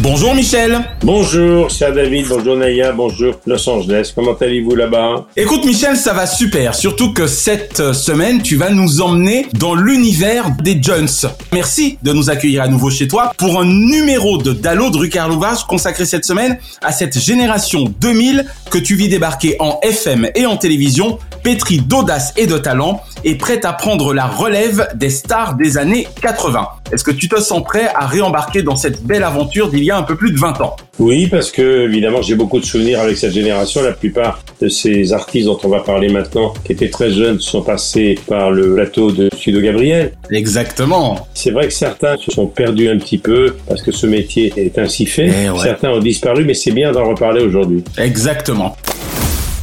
Bonjour Michel Bonjour, cher David, bonjour Naya, bonjour Los Angeles. Comment allez-vous là-bas? Écoute Michel, ça va super, surtout que cette euh, semaine, tu vas nous emmener dans l'univers des Jones. Merci de nous accueillir à nouveau chez toi pour un numéro de Dallo Drucker à l'ouvrage consacré cette semaine à cette génération 2000 que tu vis débarquer en FM et en télévision, pétri d'audace et de talent et prête à prendre la relève des stars des années 80. Est-ce que tu te sens prêt à réembarquer dans cette belle aventure d'il y a un peu plus de 20 ans Oui, parce que évidemment j'ai beaucoup de souvenirs avec cette génération. La plupart de ces artistes dont on va parler maintenant, qui étaient très jeunes, sont passés par le plateau de Studio Gabriel. Exactement. C'est vrai que certains se sont perdus un petit peu parce que ce métier est ainsi fait. Eh ouais. Certains ont disparu, mais c'est bien d'en reparler aujourd'hui. Exactement.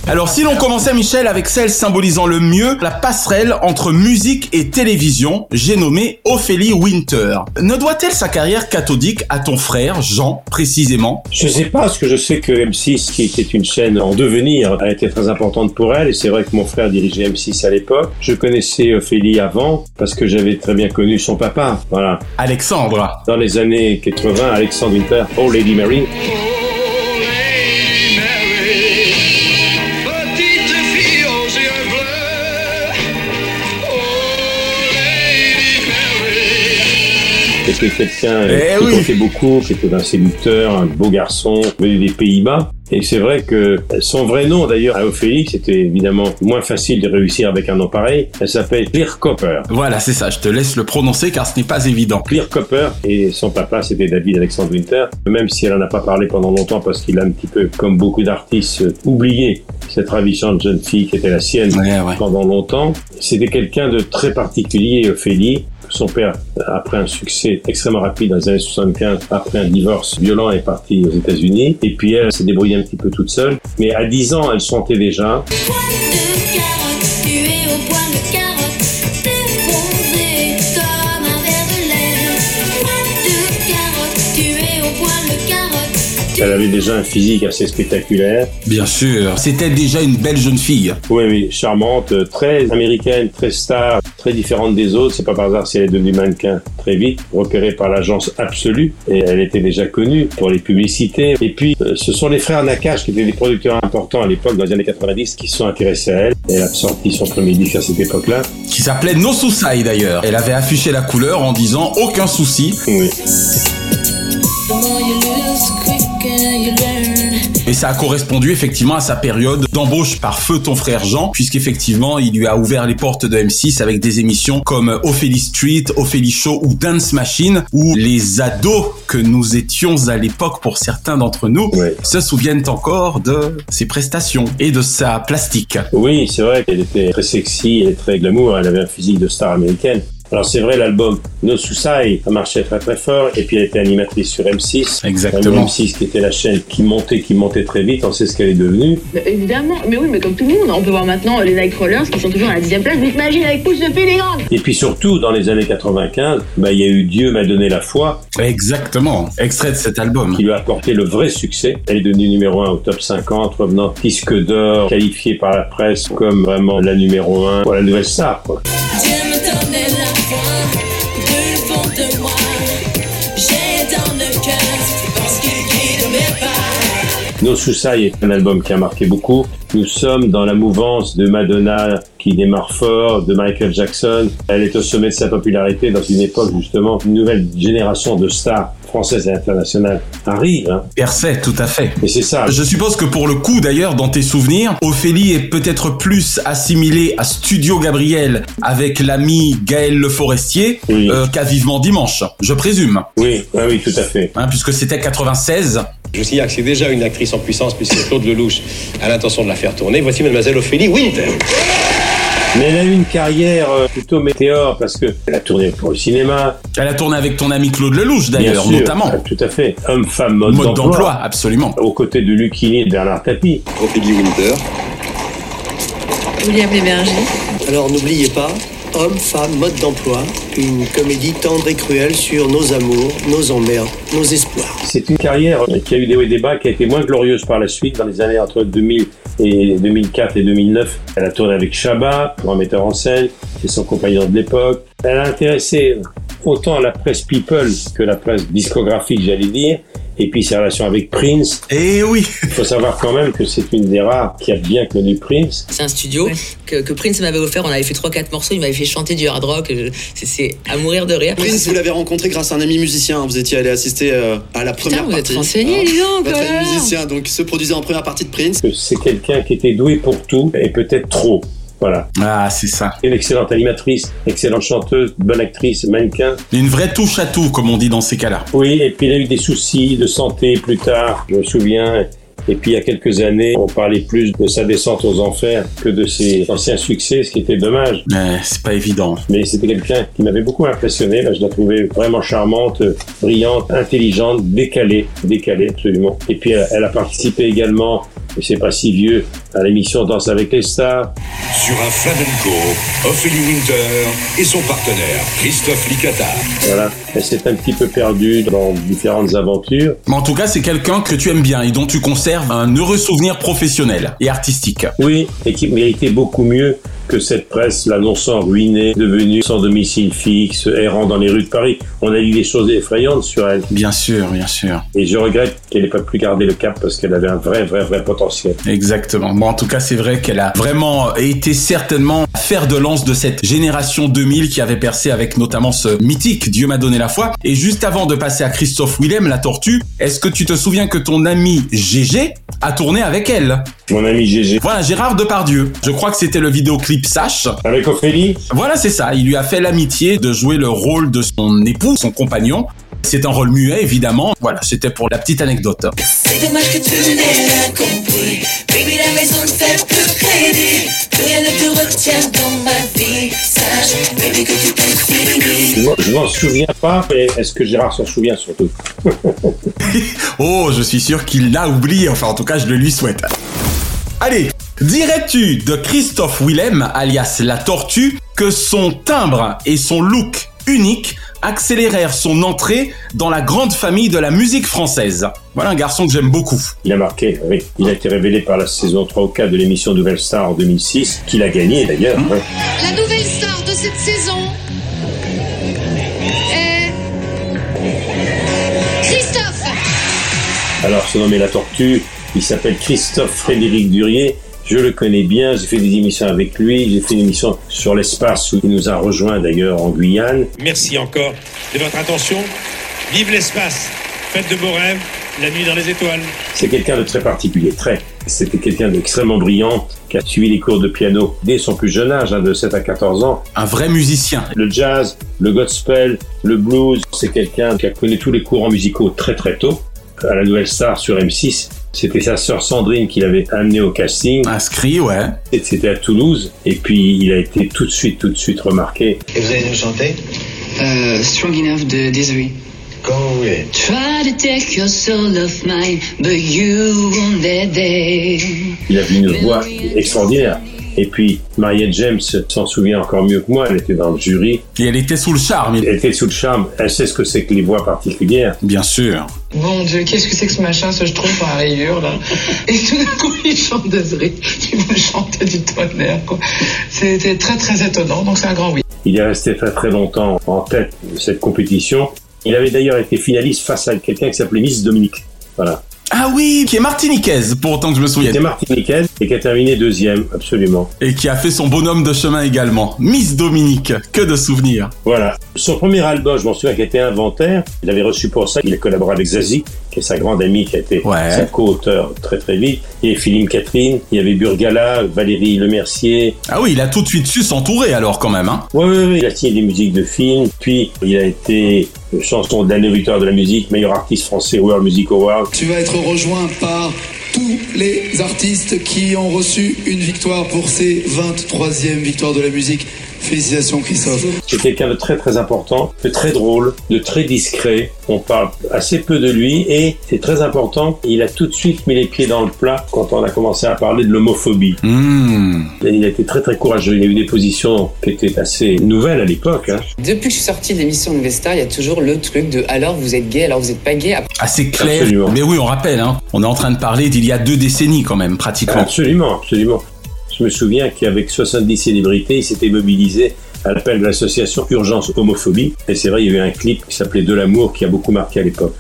Alors si l'on commençait Michel avec celle symbolisant le mieux la passerelle entre musique et télévision, j'ai nommé Ophélie Winter. Ne doit-elle sa carrière cathodique à ton frère Jean précisément? Je sais pas, parce que je sais que M6, qui était une chaîne en devenir, a été très importante pour elle, et c'est vrai que mon frère dirigeait M6 à l'époque. Je connaissais Ophélie avant, parce que j'avais très bien connu son papa. Voilà. Alexandre. Dans les années 80, Alexandre Winter, Oh Lady Mary. C'était quelqu'un euh, Eh qui oui. comptait beaucoup, qui était un séducteur, un beau garçon, venu des Pays-Bas. Et c'est vrai que son vrai nom, d'ailleurs, à Ophélie, c'était évidemment moins facile de réussir avec un nom pareil. Elle s'appelle Clear Copper. Voilà, c'est ça, je te laisse le prononcer car ce n'est pas évident. Clear Copper et son papa c'était David Alexandre Winter même si elle en a pas parlé pendant longtemps parce qu'il a un petit peu comme beaucoup d'artistes euh, oublié cette ravissante jeune fille qui était la sienne Ouais, ouais. pendant longtemps c'était quelqu'un de très particulier Ophélie son père, après un succès extrêmement rapide dans les années 75, après un divorce violent, est parti aux États-Unis. Et puis elle s'est débrouillée un petit peu toute seule. Mais à 10 ans, elle chantait déjà. Elle avait déjà un physique assez spectaculaire. Bien sûr, c'était déjà une belle jeune fille. Oui, oui, charmante, très américaine, très star, très différente des autres. C'est pas par hasard si elle est devenue mannequin très vite, repérée par l'agence Absolue. Et elle était déjà connue pour les publicités. Et puis, euh, ce sont les frères Nakache, qui étaient des producteurs importants à l'époque, dans les années 90, qui se sont intéressés à elle. Elle a sorti son premier disque à cette époque-là. Qui s'appelait No Souci d'ailleurs. Elle avait affiché la couleur en disant aucun souci. Oui. Et ça a correspondu effectivement à sa période d'embauche par feu ton frère Jean, puisqu'effectivement il lui a ouvert les portes de M6 avec des émissions comme Ophélie Street, Ophélie Show ou Dance Machine, où les ados que nous étions à l'époque pour certains d'entre nous Ouais. se souviennent encore de ses prestations et de sa plastique. Oui, c'est vrai qu'elle était très sexy et très glamour. Elle avait un physique de star américaine. Alors c'est vrai, l'album No Suicide a marché très très fort et puis elle était animatrice sur M6. Exactement. M6 qui était la chaîne qui montait, qui montait très vite. On sait ce qu'elle est devenue. Bah, évidemment, mais oui, mais comme tout le monde, on peut voir maintenant les Nightcrawlers qui sont toujours à la dixième place. Mais imagine avec Pouce de Félégrande Et puis surtout, dans les années 95, bah, il y a eu Dieu m'a donné la foi, Exactement. Extrait de cet album. qui lui a apporté le vrai succès. Elle est devenue numéro 1 au top 50, revenant disque d'or, qualifiée par la presse comme vraiment la numéro 1 pour la nouvelle star. quoi. No Suicide est un album qui a marqué beaucoup. Nous sommes dans la mouvance de Madonna qui démarre fort, de Michael Jackson. Elle est au sommet de sa popularité dans une époque justement, une nouvelle génération de stars françaises et internationales arrive. Hein. Percé, tout à fait. Et c'est ça. Je suppose que pour le coup, d'ailleurs, dans tes souvenirs, Ophélie est peut-être plus assimilée à Studio Gabriel avec l'ami Gaël Le Forestier Oui. euh, qu'à Vivement Dimanche, je présume. Oui, oui, oui, tout à fait. Hein, puisque c'était 96. Je vous signale que c'est déjà une actrice en puissance, puisque Claude Lelouch a l'intention de la faire tourner. Voici mademoiselle Ophélie Winter. Mais elle a eu une carrière euh, plutôt météore parce que elle a tourné pour le cinéma, Elle a tourné avec ton ami Claude Lelouch, d'ailleurs, notamment. euh, tout à fait. Homme, femme, mode, Mode d'emploi, absolument. Aux côtés de Lucchini et de Bernard Tapie. Ophélie Winter. William Lémergie. Alors n'oubliez pas, Homme, femme, mode d'emploi, une comédie tendre et cruelle sur nos amours, nos emmerdes, nos espoirs. C'est une carrière qui a eu des hauts et des bas, qui a été moins glorieuse par la suite dans les années entre 2000 et 2004 et 2009. Elle a tourné avec Chabat pour un metteur en scène, c'est son compagnon de l'époque. Elle a intéressé autant la presse people que la presse discographique, j'allais dire, et puis ses relations avec Prince. Et oui Il faut savoir quand même que c'est une des rares qui a bien connu Prince. C'est un studio que, que Prince m'avait offert. On avait fait 3-4 morceaux. Il m'avait fait chanter du hard rock. C'est à mourir de rire. Prince, vous l'avez rencontré grâce à un ami musicien. Vous étiez allé assister euh, à la première vous êtes partie. renseigné, dis donc, Votre quand ami même. musicien, donc, se produisait en première partie de Prince. C'est quelqu'un qui était doué pour tout et peut-être trop. Voilà. Ah, c'est ça. Une excellente animatrice, excellente chanteuse, bonne actrice, mannequin. Une vraie touche à tout, comme on dit dans ces cas-là. Oui, et puis il a eu des soucis de santé plus tard, je me souviens. Et puis il y a quelques années, on parlait plus de sa descente aux enfers que de ses anciens succès, ce qui était dommage. Mais c'est pas évident. Mais c'était quelqu'un qui m'avait beaucoup impressionné. Là, je la trouvais vraiment charmante, brillante, intelligente, décalée, décalée absolument. Et puis elle, elle a participé également, c'est pas si vieux, à l'émission Danse avec les stars. Sur un flamenco, Ophélie Winter et son partenaire, Christophe Licata. Voilà, elle s'est un petit peu perdue dans différentes aventures. Mais en tout cas, c'est quelqu'un que tu aimes bien et dont tu conserves un heureux souvenir professionnel et artistique. Oui, et qui méritait beaucoup mieux que cette presse l'annonçant ruinée, devenue sans domicile fixe, errant dans les rues de Paris. On a lu des choses effrayantes sur elle. Bien sûr, bien sûr. Et je regrette qu'elle n'ait pas pu garder le cap parce qu'elle avait un vrai, vrai, vrai potentiel. Exactement. Bon, en tout cas, c'est vrai qu'elle a vraiment été certainement fer de lance de cette génération 2000 qui avait percé avec notamment ce mythique Dieu m'a donné la foi. Et juste avant de passer à Christophe Willem, la tortue, est-ce que tu te souviens que ton ami GG a tourné avec elle? Mon ami GG. Voilà, Gérard Depardieu. Je crois que c'était le vidéoclip Sache. Avec Ophélie Voilà, c'est ça. Il lui a fait l'amitié de jouer le rôle de son époux, son compagnon. C'est un rôle muet, évidemment. Voilà, c'était pour la petite anecdote. C'est dommage que tu n'aies rien compris. Baby, la maison ne fait plus crédit. Plus rien ne te retient dans ma vie. Sache, baby, que tu t'es fini. Je m'en- Je m'en souviens pas, mais est-ce que Gérard s'en souvient surtout? Oh, je suis sûr qu'il l'a oublié. Enfin, en tout cas, je le lui souhaite. Allez, dirais-tu de Christophe Willem, alias La Tortue, que son timbre et son look unique accélérèrent son entrée dans la grande famille de la musique française? Voilà un garçon que j'aime beaucoup. Il a marqué, oui. Il a été révélé par la saison 3 ou 4 de l'émission Nouvelle Star en 2006, qu'il a gagné d'ailleurs. hein. La nouvelle star de cette saison est Christophe. Alors, son nom est La Tortue. Il s'appelle Christophe Frédéric Durier. Je le connais bien. J'ai fait des émissions avec lui. J'ai fait une émission sur l'espace où il nous a rejoint d'ailleurs en Guyane. Merci encore de votre attention. Vive l'espace. Faites de beaux rêves. La nuit dans les étoiles. C'est quelqu'un de très particulier, très. C'était quelqu'un d'extrêmement brillant qui a suivi les cours de piano dès son plus jeune âge, hein, de 7 à 14 ans. Un vrai musicien. Le jazz, le gospel, le blues. C'est quelqu'un qui a connu tous les courants musicaux très très tôt. À la Nouvelle Star sur M6, c'était sa sœur Sandrine qui l'avait amené au casting. Inscrit, ouais. Et C'était à Toulouse. Et puis il a été tout de suite, tout de suite remarqué. Et vous allez nous chanter Euh, Strong Enough de vous voulez. Try to take your soul of mine, but you won't let. Il avait une voix extraordinaire. Et puis, Mariette James s'en souvient encore mieux que moi. Elle était dans le jury. Et elle était sous le charme. Elle était sous le charme. Elle sait ce que c'est que les voix particulières. Bien sûr. Mon Dieu, qu'est-ce que c'est que ce machin, ce je trouve par rayure, là Et tout d'un coup, il chante Desiree. Il me chantait du tonnerre, quoi. C'était très, très étonnant, donc c'est un grand oui. Il est resté très très longtemps en tête de cette compétition. Il avait d'ailleurs été finaliste face à quelqu'un qui s'appelait Miss Dominique. Voilà. Ah oui, qui est martiniquaise, pour autant que je me Qui souvienne. était martiniquaise et qui a terminé deuxième, absolument. Et qui a fait son bonhomme de chemin également. Miss Dominique, que de souvenirs. Voilà. Son premier album, je m'en souviens, qui était Inventaire. Il avait reçu pour ça. Il a collaboré avec Zazie, qui est sa grande amie, qui a été Ouais. sa co-auteur très très vite. Il y avait Philippe Catherine, il y avait Burgala, Valérie Lemercier. Ah oui, il a tout de suite su s'entourer alors quand même. Hein. Ouais, ouais, ouais. Il a signé des musiques de films. Puis, il a été chanson de l'année victoire de la musique, meilleur artiste français World Music Award. Tu vas être rejoint par tous les artistes qui ont reçu une victoire pour ces 23e victoires de la musique. Félicitations Christophe. C'est quelqu'un de très très important, de très drôle, de très discret. On parle assez peu de lui et c'est très important. Il a tout de suite mis les pieds dans le plat quand on a commencé à parler de l'homophobie. Hmm. Et Il a été très très courageux. Il a eu des positions qui étaient assez nouvelles à l'époque. hein. Depuis que je suis sortie de l'émission Investar, il y a toujours le truc de alors vous êtes gay, alors vous êtes pas gay? Assez clair. Absolument. Mais oui, on rappelle, hein. on est en train de parler d'il y a deux décennies quand même, pratiquement. Absolument, absolument. Je me souviens qu'avec 70 célébrités, il s'était mobilisé à l'appel de l'association Urgence Homophobie. Et c'est vrai, il y avait un clip qui s'appelait De l'amour qui a beaucoup marqué à l'époque.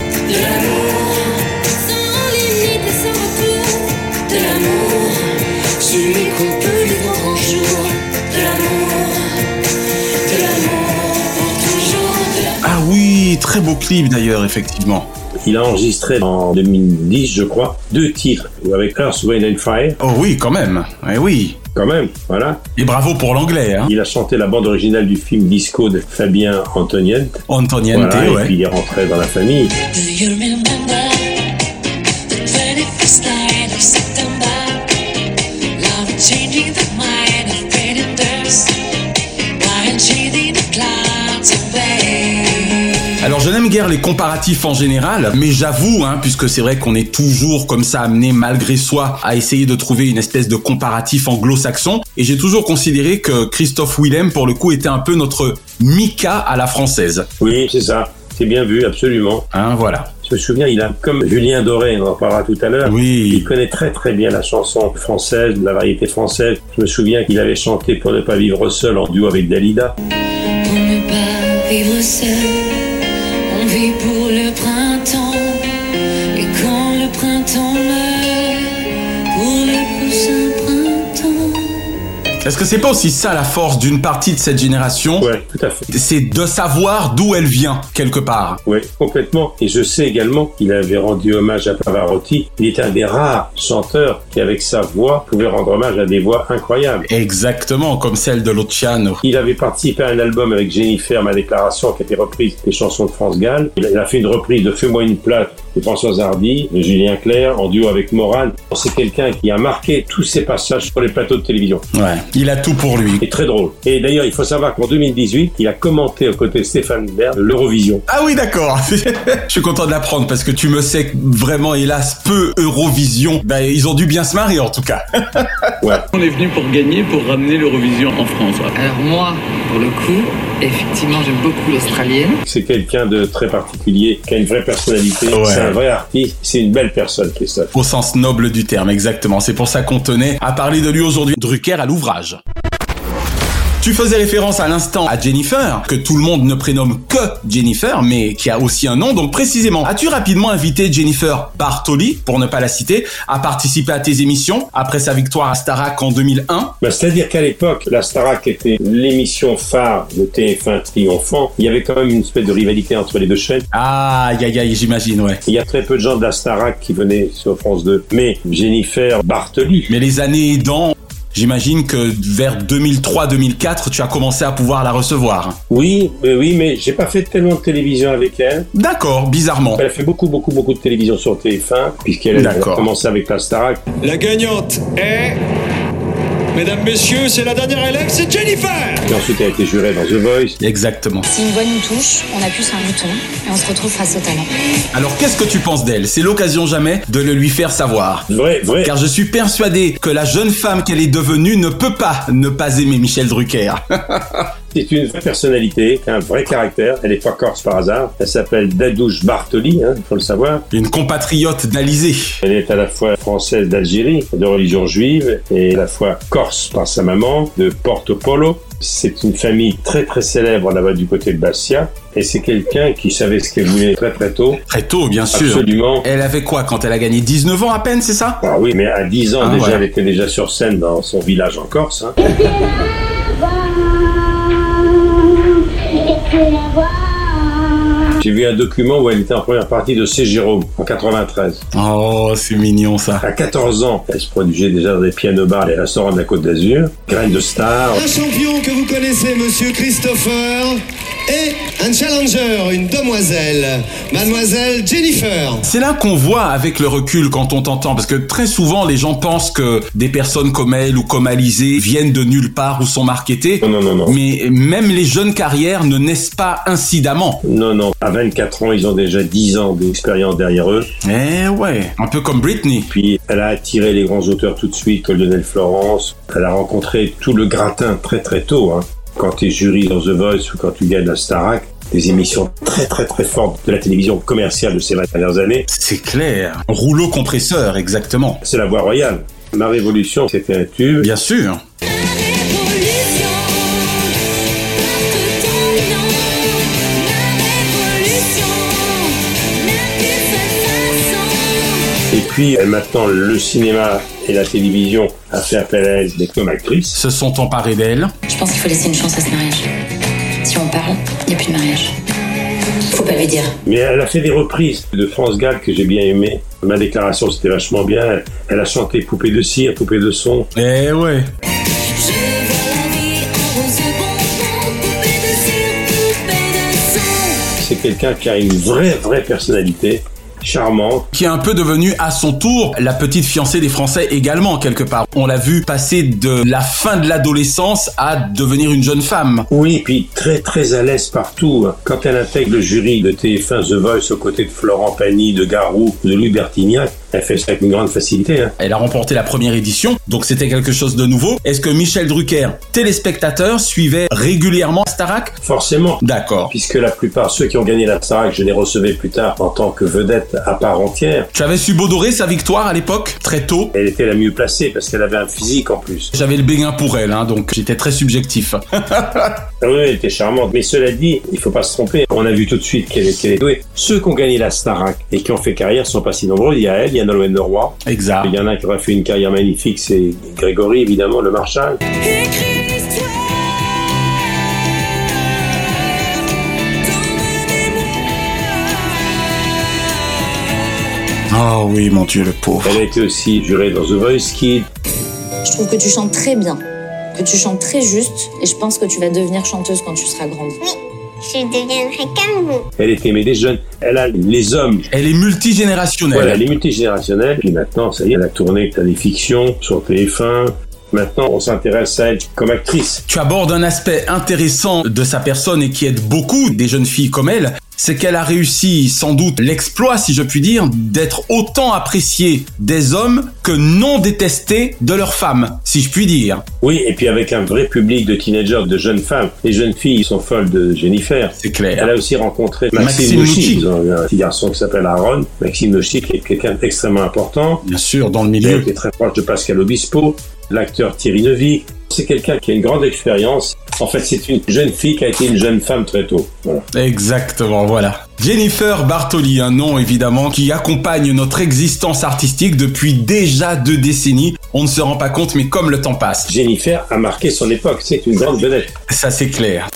Ah oui, très beau clip d'ailleurs, effectivement. Il a enregistré en 2010, je crois, deux titres avec Earth, Wind and Fire? Oh oui, quand même. Eh oui. Quand même, voilà. Et bravo pour l'anglais. Hein. Il a chanté la bande originale du film Disco de Fabien Antoniente. Antoniente, Voilà, ouais. Et puis il est rentré dans la famille. Do you remember je n'aime guère les comparatifs en général, mais j'avoue, hein, puisque c'est vrai qu'on est toujours comme ça amené malgré soi à essayer de trouver une espèce de comparatif anglo-saxon, et j'ai toujours considéré que Christophe Willem, pour le coup, était un peu notre Mika à la française. Oui, c'est ça. C'est bien vu, absolument. Hein, voilà. Je me souviens, il a, comme Julien Doré, on en parlera tout à l'heure, Oui. il connaît très très bien la chanson française, la variété française. Je me souviens qu'il avait chanté Pour ne pas vivre seul en duo avec Dalida. Pour ne pas vivre seul, vit pour le printemps. Et quand le printemps Est-ce que c'est pas aussi ça la force d'une partie de cette génération? Ouais, tout à fait. C'est de savoir d'où elle vient, quelque part. Oui, complètement. Et je sais également qu'il avait rendu hommage à Pavarotti. Il est un des rares chanteurs qui, avec sa voix, pouvait rendre hommage à des voix incroyables. Exactement, comme celle de Luciano. Il avait participé à un album avec Jennifer, ma déclaration, qui a été reprise des chansons de France Gall. Il a- il a fait une reprise de Fais-moi une plate de Françoise Hardy, de Julien Clerc, en duo avec Morane. C'est quelqu'un qui a marqué tous ses passages sur les plateaux de télévision. Ouais, il a tout pour lui. Et très drôle. Et d'ailleurs, il faut savoir qu'en 2018, il a commenté aux côtés de Stéphane Bern l'Eurovision. Ah oui, d'accord. Je suis content de l'apprendre parce que tu me sais que vraiment, hélas, peu Eurovision. Ben, ils ont dû bien se marier en tout cas. Ouais. On est venu pour gagner, pour ramener l'Eurovision en France. Alors moi, pour le coup, effectivement, j'aime beaucoup l'australienne. C'est quelqu'un de très particulier, qui a une vraie personnalité. Ouais. C'est une belle personne, Christophe. Au sens noble du terme, exactement. C'est pour ça qu'on tenait à parler de lui aujourd'hui. Drucker à l'ouvrage. Tu faisais référence à l'instant à Jennifer, que tout le monde ne prénomme que Jennifer, mais qui a aussi un nom. Donc précisément, as-tu rapidement invité Jennifer Bartoli, pour ne pas la citer, à participer à tes émissions après sa victoire à Starac en 2001 Bah, C'est-à-dire qu'à l'époque, la Starac était l'émission phare de TF1 triomphant. Il y avait quand même une espèce de rivalité entre les deux chaînes. Ah, aïe aïe j'imagine, ouais. Il y a très peu de gens de la Starac qui venaient sur France 2. Mais Jennifer Bartoli, Mais les années aidant, j'imagine que vers 2003-2004, tu as commencé à pouvoir la recevoir. oui, mais oui, mais j'ai pas fait tellement de télévision avec elle. D'accord, bizarrement. Elle a fait beaucoup, beaucoup, beaucoup de télévision sur TF1, puisqu'elle elle a commencé avec la Starac. La gagnante est. Mesdames, Messieurs, c'est la dernière élève, c'est Jennifer Et ensuite, elle a été jurée dans The Voice. Exactement. Si une voix nous touche, on appuie sur un bouton et on se retrouve face au talent. Alors qu'est-ce que tu penses d'elle? C'est l'occasion jamais de le lui faire savoir. Vrai, vrai. Car je suis persuadé que la jeune femme qu'elle est devenue ne peut pas ne pas aimer Michel Drucker. C'est une vraie personnalité, un vrai caractère. Elle n'est pas corse par hasard. Elle s'appelle Dadouche Bartoli, hein, il faut le savoir. Une compatriote d'Alizé. Elle est à la fois française d'Algérie, de religion juive, et à la fois corse par sa maman, de Porto Polo. C'est une famille très très célèbre là-bas du côté de Bastia. Et c'est quelqu'un qui savait ce qu'elle voulait très très tôt. Très tôt, bien sûr. Absolument. Elle avait quoi quand elle a gagné 19 ans à peine, c'est ça? Ah oui, mais à 10 ans Ah, déjà, ouais. elle était déjà sur scène dans son village en Corse. hein. Trevor. J'ai vu un document où elle était en première partie de C. Jérôme en 93. Oh, c'est mignon ça. À 14 ans, elle se produisait déjà dans des piano-bars et restaurants de la Côte d'Azur. Graine de star. Un champion que vous connaissez, monsieur Christopher, et un challenger, une demoiselle, mademoiselle Jennifer. C'est là qu'on voit avec le recul quand on t'entend, parce que très souvent les gens pensent que des personnes comme elle ou comme Alizé viennent de nulle part ou sont marketées. Non, non, non, non. Mais même les jeunes carrières ne naissent pas incidemment. Non, non. À 24 ans, ils ont déjà 10 ans d'expérience derrière eux. Eh ouais, un peu comme Britney. Puis elle a attiré les grands auteurs tout de suite, Colonel Florence. Elle a rencontré tout le gratin très très tôt. Hein. Quand tu es jury dans The Voice ou quand tu gagnes la Starac, des émissions très très très fortes de la télévision commerciale de ces 20 dernières années. C'est clair. Rouleau compresseur, exactement. C'est la voie royale. Ma révolution, c'était un tube. Bien sûr. Et puis maintenant, le cinéma et la télévision a fait appel à elle des comme actrice. Se sont emparés d'elle. Je pense qu'il faut laisser une chance à ce mariage. Si on parle, il n'y a plus de mariage. Faut pas lui dire. Mais elle a fait des reprises de France Gall que j'ai bien aimé. Ma déclaration, c'était vachement bien. Elle a chanté Poupée de cire, Poupée de son. Eh ouais. C'est quelqu'un qui a une vraie, vraie personnalité, charmante. Qui est un peu devenue à son tour la petite fiancée des Français également, quelque part. On l'a vu passer de la fin de l'adolescence à devenir une jeune femme. Oui, puis très, très à l'aise partout. Quand elle intègre le jury de TF1 The Voice aux côtés de Florent Pagny, de Garou, de Louis Bertignac, elle fait ça avec une grande facilité. Hein. Elle a remporté la première édition, donc c'était quelque chose de nouveau. Est-ce que Michel Drucker, téléspectateur, suivait régulièrement Starac? Forcément. D'accord. Puisque la plupart, ceux qui ont gagné la Starac, je les recevais plus tard en tant que vedette à part entière. Tu avais su Bodorer sa victoire à l'époque, très tôt? Elle était la mieux placée parce qu'elle avait un physique en plus. J'avais le béguin pour elle, hein, donc j'étais très subjectif. Ah oui, elle était charmante. Mais cela dit, il faut pas se tromper. On a vu tout de suite qu'elle est douée. Ceux qui ont gagné la Starac et qui ont fait carrière sont pas si nombreux. Il y a elle, il y a Nolwenn Leroy. Exact. Il y en a qui auraient fait une carrière magnifique, c'est Grégory, évidemment, le Marshal. Oh oui, mon Dieu, le pauvre. Elle a été aussi jurée dans The Voice Kids. Je trouve que tu chantes très bien, que tu chantes très juste, et je pense que tu vas devenir chanteuse quand tu seras grande. Je deviendrai comme vous. Elle est aimée des jeunes. Elle a les hommes. Elle est multigénérationnelle. Voilà, elle est multigénérationnelle. Puis maintenant, ça y est, elle a tourné dans des fictions sur TF1. Maintenant, on s'intéresse à elle comme actrice. Tu abordes un aspect intéressant de sa personne et qui aide beaucoup des jeunes filles comme elle, c'est qu'elle a réussi sans doute l'exploit, si je puis dire, d'être autant appréciée des hommes que non détestée de leurs femmes, si je puis dire. Oui, et puis avec un vrai public de teenagers, de jeunes femmes. Les jeunes filles sont folles de Jennifer. C'est clair. Elle a aussi rencontré Maxime Maxime Nucci. Un petit garçon qui s'appelle Aaron. Maxime Nucci, qui est quelqu'un d'extrêmement important. Bien sûr, dans le Il milieu. était très proche de Pascal Obispo. L'acteur Thierry Neuvy. C'est quelqu'un qui a une grande expérience. En fait, c'est une jeune fille qui a été une jeune femme très tôt. Voilà. Exactement, voilà. Jennifer Bartoli, un nom évidemment qui accompagne notre existence artistique depuis déjà deux décennies. On ne se rend pas compte, mais comme le temps passe. Jennifer a marqué son époque. C'est une grande vedette. Ça c'est clair.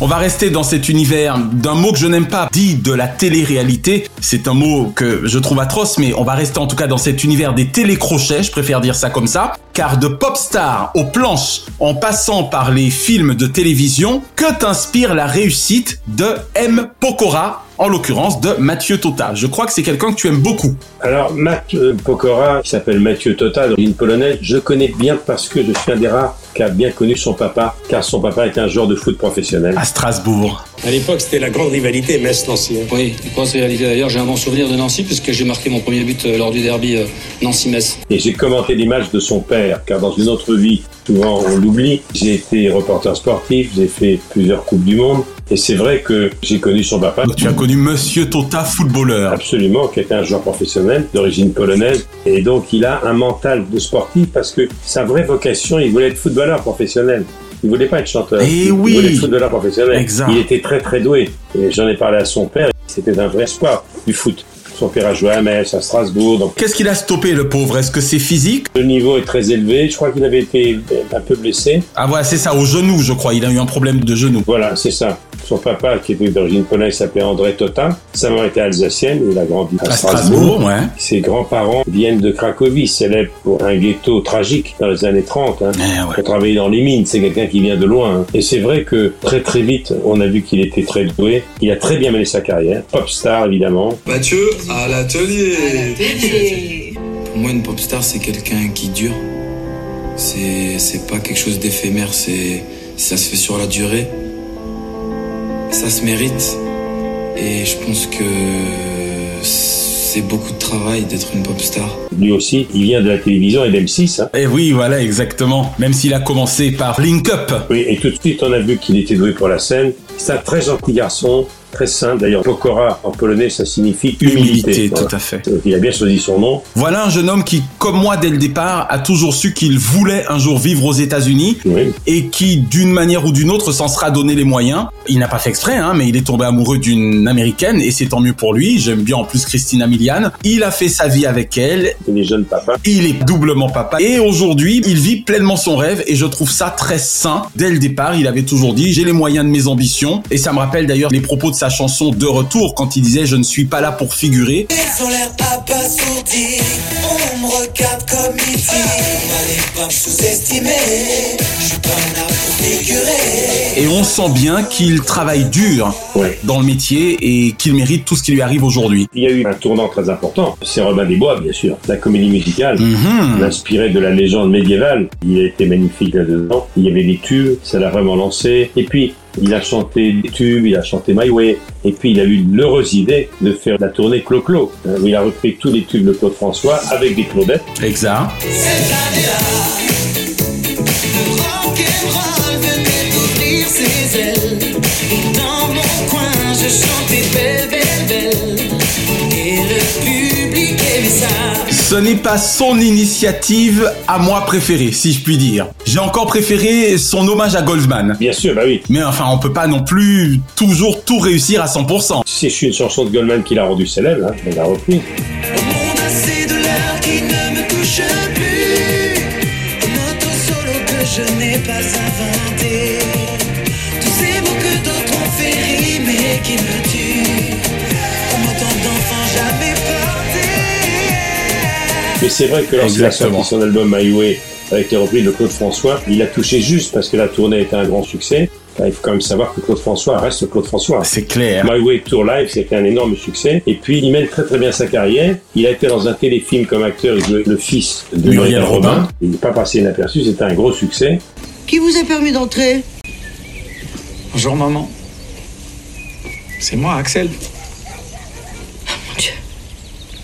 On va rester dans cet univers d'un mot que je n'aime pas, dit de la télé-réalité. C'est un mot que je trouve atroce, mais on va rester en tout cas dans cet univers des télécrochets, je préfère dire ça comme ça. Car de pop star aux planches, en passant par les films de télévision, que t'inspire la réussite de M. Pokora, en l'occurrence de Mathieu Tota Je crois que c'est quelqu'un que tu aimes beaucoup. Alors, Matt euh, Pokora, qui s'appelle Mathieu Tota, d'origine polonaise, je connais bien parce que je suis un des rares a bien connu son papa, car son papa était un joueur de foot professionnel. À Strasbourg. À l'époque, c'était la grande rivalité Metz-Nancy. hein. Oui, grosse réalité d'ailleurs. J'ai un bon souvenir de Nancy puisque j'ai marqué mon premier but euh, lors du derby euh, Nancy-Metz. Et j'ai commenté les matchs de son père, car dans une autre vie, souvent on l'oublie. J'ai été reporter sportif, j'ai fait plusieurs Coupes du Monde. Et c'est vrai que j'ai connu son papa. Donc tu as connu Monsieur Tota, footballeur. Absolument, qui était un joueur professionnel d'origine polonaise. Et donc il a un mental de sportif parce que sa vraie vocation, il voulait être footballeur professionnel. Il voulait pas être chanteur. Eh il oui. voulait être footballeur professionnel. Exact. Il était très très doué. Et j'en ai parlé à son père. C'était un vrai espoir du foot. Son père a joué à Metz, à Strasbourg. Donc Qu'est-ce qu'il a stoppé, le pauvre? Est-ce que c'est physique? le niveau est très élevé. Je crois qu'il avait été un peu blessé. Ah ouais, c'est ça, au genou, je crois. Il a eu un problème de genou. Voilà, c'est ça. Son papa, qui était d'origine polonaise, s'appelait André Totin. Sa mère était alsacienne. Il a grandi à, À Strasbourg, ouais. Ses grands-parents viennent de Cracovie, célèbre pour un ghetto tragique dans les années 30. Hein. Pour travailler dans les mines, c'est quelqu'un qui vient de loin. hein. Et c'est vrai que très très vite, on a vu qu'il était très doué. Il a très bien mené sa carrière. Pop star, évidemment. Mathieu, à l'atelier. Pour moi, une pop star, c'est quelqu'un qui dure. C'est, c'est pas quelque chose d'éphémère, c'est, ça se fait sur la durée. Ça se mérite. Et je pense que c'est beaucoup de travail d'être une pop star. Lui aussi, il vient de la télévision et d'M6. Hein. Et Eh oui, voilà, exactement. Même s'il a commencé par Link Up. Oui, et tout de suite, on a vu qu'il était doué pour la scène. C'est un très gentil garçon, très sain. D'ailleurs, Pokora, en polonais, ça signifie humilité. Humilité, Voilà. tout à fait. Il a bien choisi son nom. Voilà un jeune homme qui, comme moi dès le départ, a toujours su qu'il voulait un jour vivre aux États-Unis et qui, d'une manière ou d'une autre, s'en sera donné les moyens. Il n'a pas fait exprès, hein, mais il est tombé amoureux d'une américaine et c'est tant mieux pour lui. J'aime bien en plus Christina Milian. Il a fait sa vie avec elle. Il est jeune papa. Il est doublement papa et aujourd'hui, il vit pleinement son rêve et je trouve ça très sain. Dès le départ, il avait toujours dit j'ai les moyens de mes ambitions et ça me rappelle d'ailleurs les propos de sa chanson De retour quand il disait je ne suis pas là pour figurer. Ils ont l'air abasourdis, on me regarde comme ici. Fallait pas me sous-estimer, je suis pas là pour figurer. Et on sent bien qu'il travaille dur dans le métier et qu'il mérite tout ce qui lui arrive aujourd'hui. Il y a eu un tournant très important. C'est Robin des Bois, bien sûr. La comédie musicale, Mhm. inspirée de la légende médiévale. Il a été magnifique là-dedans. Il y avait des tubes, ça l'a vraiment lancé. Et puis, il a chanté des tubes, il a chanté My Way. Et puis, il a eu l'heureuse idée de faire la tournée Clo-Clo, hein, où il a repris tous les tubes de Claude François avec des Claudettes. Exact. Cette année-là, le rock'n'roll venait d'ouvrir ses ailes. Et dans mon coin, je chantais belle, Ce n'est pas son initiative à moi préférée, si je puis dire. J'ai encore préféré son hommage à Goldman. Bien sûr, bah oui. Mais enfin, on peut pas non plus toujours tout réussir à 100%. C'est une chanson de Goldman qu'il a rendue célèbre, hein, il l'a reprise. Mais c'est vrai que lorsqu'il a sorti son album My Way avec les reprises de Claude François, il a touché juste parce que la tournée était un grand succès. Il faut quand même savoir que Claude François reste Claude François. C'est clair. My Way Tour Live, c'était un énorme succès. Et puis, il mène très très bien sa carrière. Il a été dans un téléfilm comme acteur, il jouait le fils de Muriel Muriel Robin. Robin. Il n'est pas passé inaperçu, c'était un gros succès. Qui vous a permis d'entrer? Bonjour maman. C'est moi, Axel.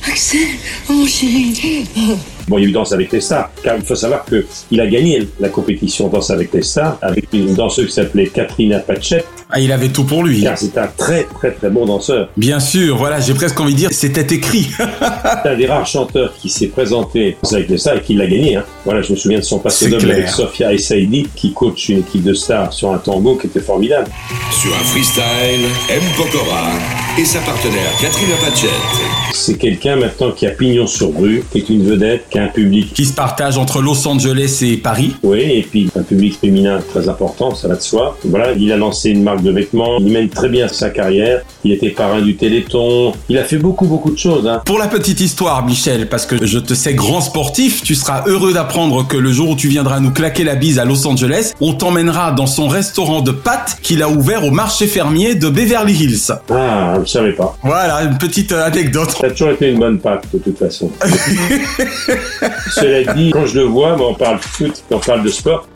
Axel Oh mon chéri Bon, il y a eu Danse avec les stars. Car il faut savoir que il a gagné la compétition Danse avec les stars avec une danseuse qui s'appelait Katrina Patchett. Ah, il avait tout pour lui. Car c'est un très très très bon danseur. Bien sûr, voilà, j'ai presque envie de dire, c'était écrit. C'est un des rares chanteurs qui s'est présenté avec stars et qui l'a gagné. Hein. Voilà, je me souviens de son passé double avec Sofia et Saidi qui coach une équipe de stars sur un tango qui était formidable. Sur un freestyle, M. Pokora et sa partenaire Katrina Patchett. C'est quelqu'un maintenant qui a pignon sur rue, qui est une vedette, qui a un public. Qui se partage entre Los Angeles et Paris. Oui, et puis un public féminin très important, ça va de soi. Voilà, il a lancé une marque de vêtements, il mène très bien sa carrière. Il était parrain du Téléthon, il a fait beaucoup beaucoup de choses. Hein. Pour la petite histoire, Michel, parce que je te sais grand sportif, tu seras heureux d'apprendre que le jour où tu viendras nous claquer la bise à Los Angeles, on t'emmènera dans son restaurant de pâtes qu'il a ouvert au marché fermier de Beverly Hills. Ah, je ne savais pas. Voilà, une petite euh, anecdote. Ça a toujours été une bonne pâte, de toute façon. Cela dit, quand je le vois, on parle de foot, on parle de sport.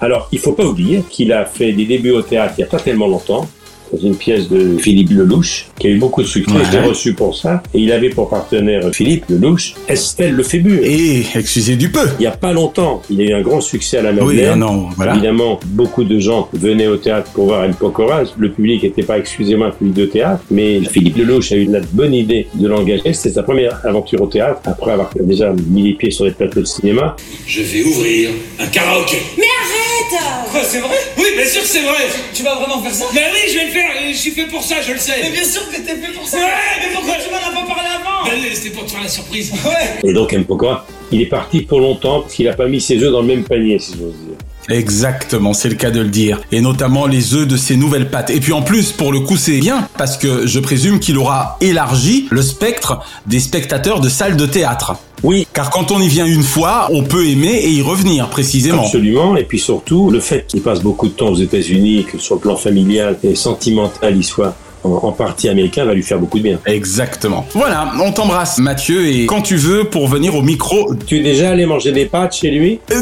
Alors, il faut pas oublier qu'il a fait des débuts au théâtre il y a pas tellement longtemps, dans une pièce de Philippe Lelouch, qui a eu beaucoup de succès, Ouais. reçu pour ça, et il avait pour partenaire Philippe Lelouch, Estelle Lefébure. Et, excusez du peu. Il y a pas longtemps, il a eu un grand succès à la Oui, Madeleine. ah non, voilà. Évidemment, beaucoup de gens venaient au théâtre pour voir El Pokora. Le public n'était pas, excusez-moi, un public de théâtre, mais Philippe Lelouch a eu la bonne idée de l'engager. C'était sa première aventure au théâtre, après avoir déjà mis les pieds sur les plateaux de cinéma. Je vais ouvrir un karaoké. Mais arrête Quoi, c'est vrai? Oui, bien sûr que c'est vrai Tu vas vraiment faire ça? Mais oui, je vais le faire, je suis fait pour ça, je le sais Mais bien sûr que t'es fait pour ça Ouais, mais pourquoi tu m'en as pas parlé avant Mais c'était pour te faire la surprise Ouais Et donc, M. Pokora, il est parti pour longtemps parce qu'il n'a pas mis ses œufs dans le même panier, si j'ose dire. Exactement, c'est le cas de le dire. Et notamment les œufs de ses nouvelles pattes. Et puis en plus, pour le coup, c'est bien, parce que je présume qu'il aura élargi le spectre des spectateurs de salles de théâtre. Oui. Car quand on y vient une fois, on peut aimer et y revenir, précisément. Absolument. Et puis surtout, le fait qu'il passe beaucoup de temps aux États-Unis, que sur le plan familial et sentimental, il soit en, partie américain, va lui faire beaucoup de bien. Exactement. Voilà, on t'embrasse, Mathieu, et quand tu veux, pour venir au micro... Tu es déjà allé manger des pâtes chez lui?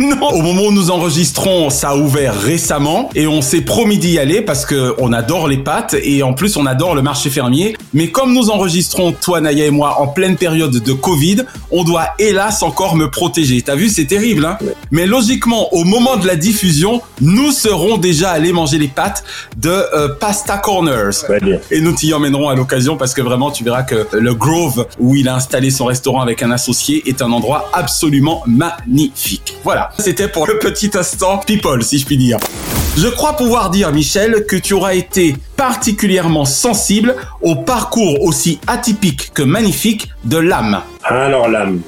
Non Au moment où nous enregistrons, ça a ouvert récemment, et on s'est promis d'y aller parce que on adore les pâtes, et en plus on adore le marché fermier. Mais comme nous enregistrons, toi, Naya et moi, en pleine période de Covid, on doit hélas encore me protéger. T'as vu, c'est terrible, hein? Mais logiquement, au moment de la diffusion, nous serons déjà allés manger les pâtes de euh, Pasta Corners. Et nous t'y emmènerons à l'occasion parce que vraiment, tu verras que le Grove, où il a installé son restaurant avec un associé, est un endroit absolument magnifique. Voilà, c'était pour le petit instant people, si je puis dire. Je crois pouvoir dire, Michel, que tu auras été particulièrement sensible au parcours aussi atypique que magnifique de l'âme. Alors l'âme,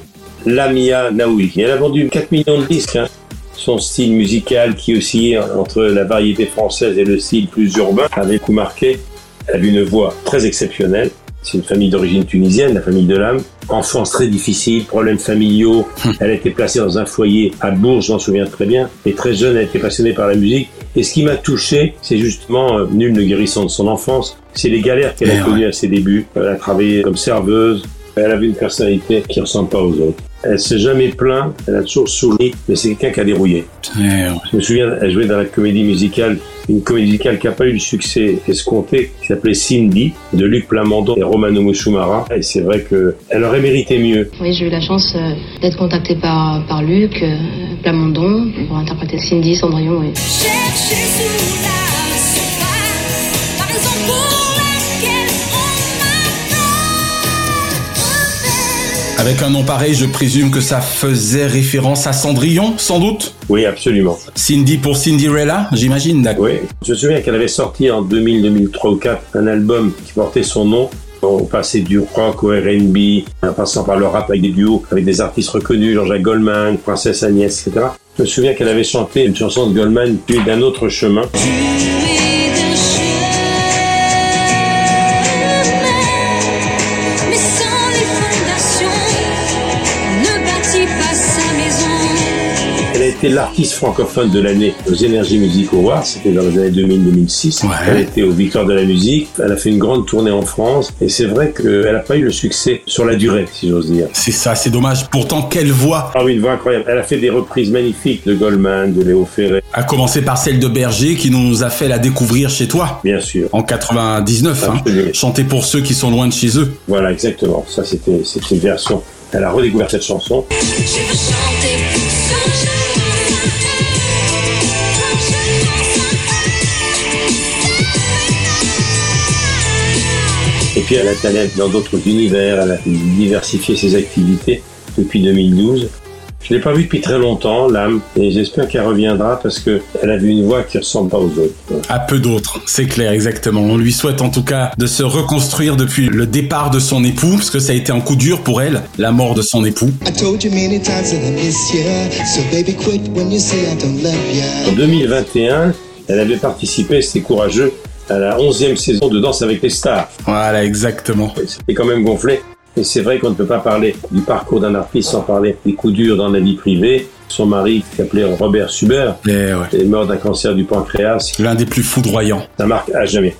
Lamia Naoui, elle a vendu 4 millions de disques. hein. Son style musical qui oscillait entre la variété française et le style plus urbain avait beaucoup marqué. Elle avait une voix très exceptionnelle. C'est une famille d'origine tunisienne, la famille de l'âme. Enfance très difficile, problèmes familiaux. Elle a été placée dans un foyer à Bourges, je m'en souviens très bien. Et très jeune, elle était passionnée par la musique. Et ce qui m'a touché, c'est justement, euh, nul ne guérissant de son enfance, c'est les galères qu'elle a connues à ses débuts. Elle a travaillé comme serveuse. Elle avait une personnalité qui ressemble pas aux autres. Elle s'est jamais plaint, elle a toujours souri, mais c'est quelqu'un qui a dérouillé. Je me souviens, elle jouait dans la comédie musicale, une comédie musicale qui n'a pas eu le succès escompté, qui s'appelait Cindy, de Luc Plamondon et Romano Musumara. Et c'est vrai qu'elle aurait mérité mieux. Oui, j'ai eu la chance euh, d'être contactée par, par Luc euh, Plamondon pour interpréter Cindy Cendrillon. oui. Avec un nom pareil, je présume que ça faisait référence à Cendrillon, sans doute? Oui, absolument. Cindy pour Cinderella, j'imagine, d'accord. Oui, je me souviens qu'elle avait sorti en 2000, 2003 ou 2004 un album qui portait son nom. On passait du rock au R&B, en passant par le rap avec des duos, avec des artistes reconnus, Jean-Jacques Goldman, Princesse Agnès, etc. Je me souviens qu'elle avait chanté une chanson de Goldman, Tu es d'un autre chemin. Été l'artiste francophone de l'année aux Energy Music Awards, c'était dans les années 2000-2006. Elle été aux Victoires de la musique, elle a fait une grande tournée en France, et c'est vrai qu'elle n'a pas eu le succès sur la durée, si j'ose dire. C'est ça, c'est dommage. Pourtant, quelle voix Ah oui, une voix incroyable. Elle a fait des reprises magnifiques de Goldman, de Léo Ferré. À commencer par celle de Berger qui nous a fait la découvrir chez toi. Bien sûr. En 99, hein. Chanter pour ceux qui sont loin de chez eux. Voilà, exactement. Ça, c'était c'était une version. Elle a redécouvert cette chanson. Puis elle a allé dans d'autres univers, elle a diversifié ses activités depuis 2012. Je l'ai pas vue depuis très longtemps, l'âme, et j'espère qu'elle reviendra parce que elle avait une voix qui ressemble pas aux autres. À peu d'autres, c'est clair, exactement. On lui souhaite en tout cas de se reconstruire depuis le départ de son époux, parce que ça a été un coup dur pour elle, la mort de son époux. I told you many times that I miss you. So baby, quit when you say I don't love En you. 2021, elle avait participé, c'était courageux, à la 11e saison de Danse avec les stars. Voilà, exactement. C'était quand même gonflé. Et c'est vrai qu'on ne peut pas parler du parcours d'un artiste sans parler des coups durs dans la vie privée. Son mari, qui s'appelait Robert Suber, est mort d'un cancer du pancréas. L'un des plus foudroyants. Ça marque à jamais.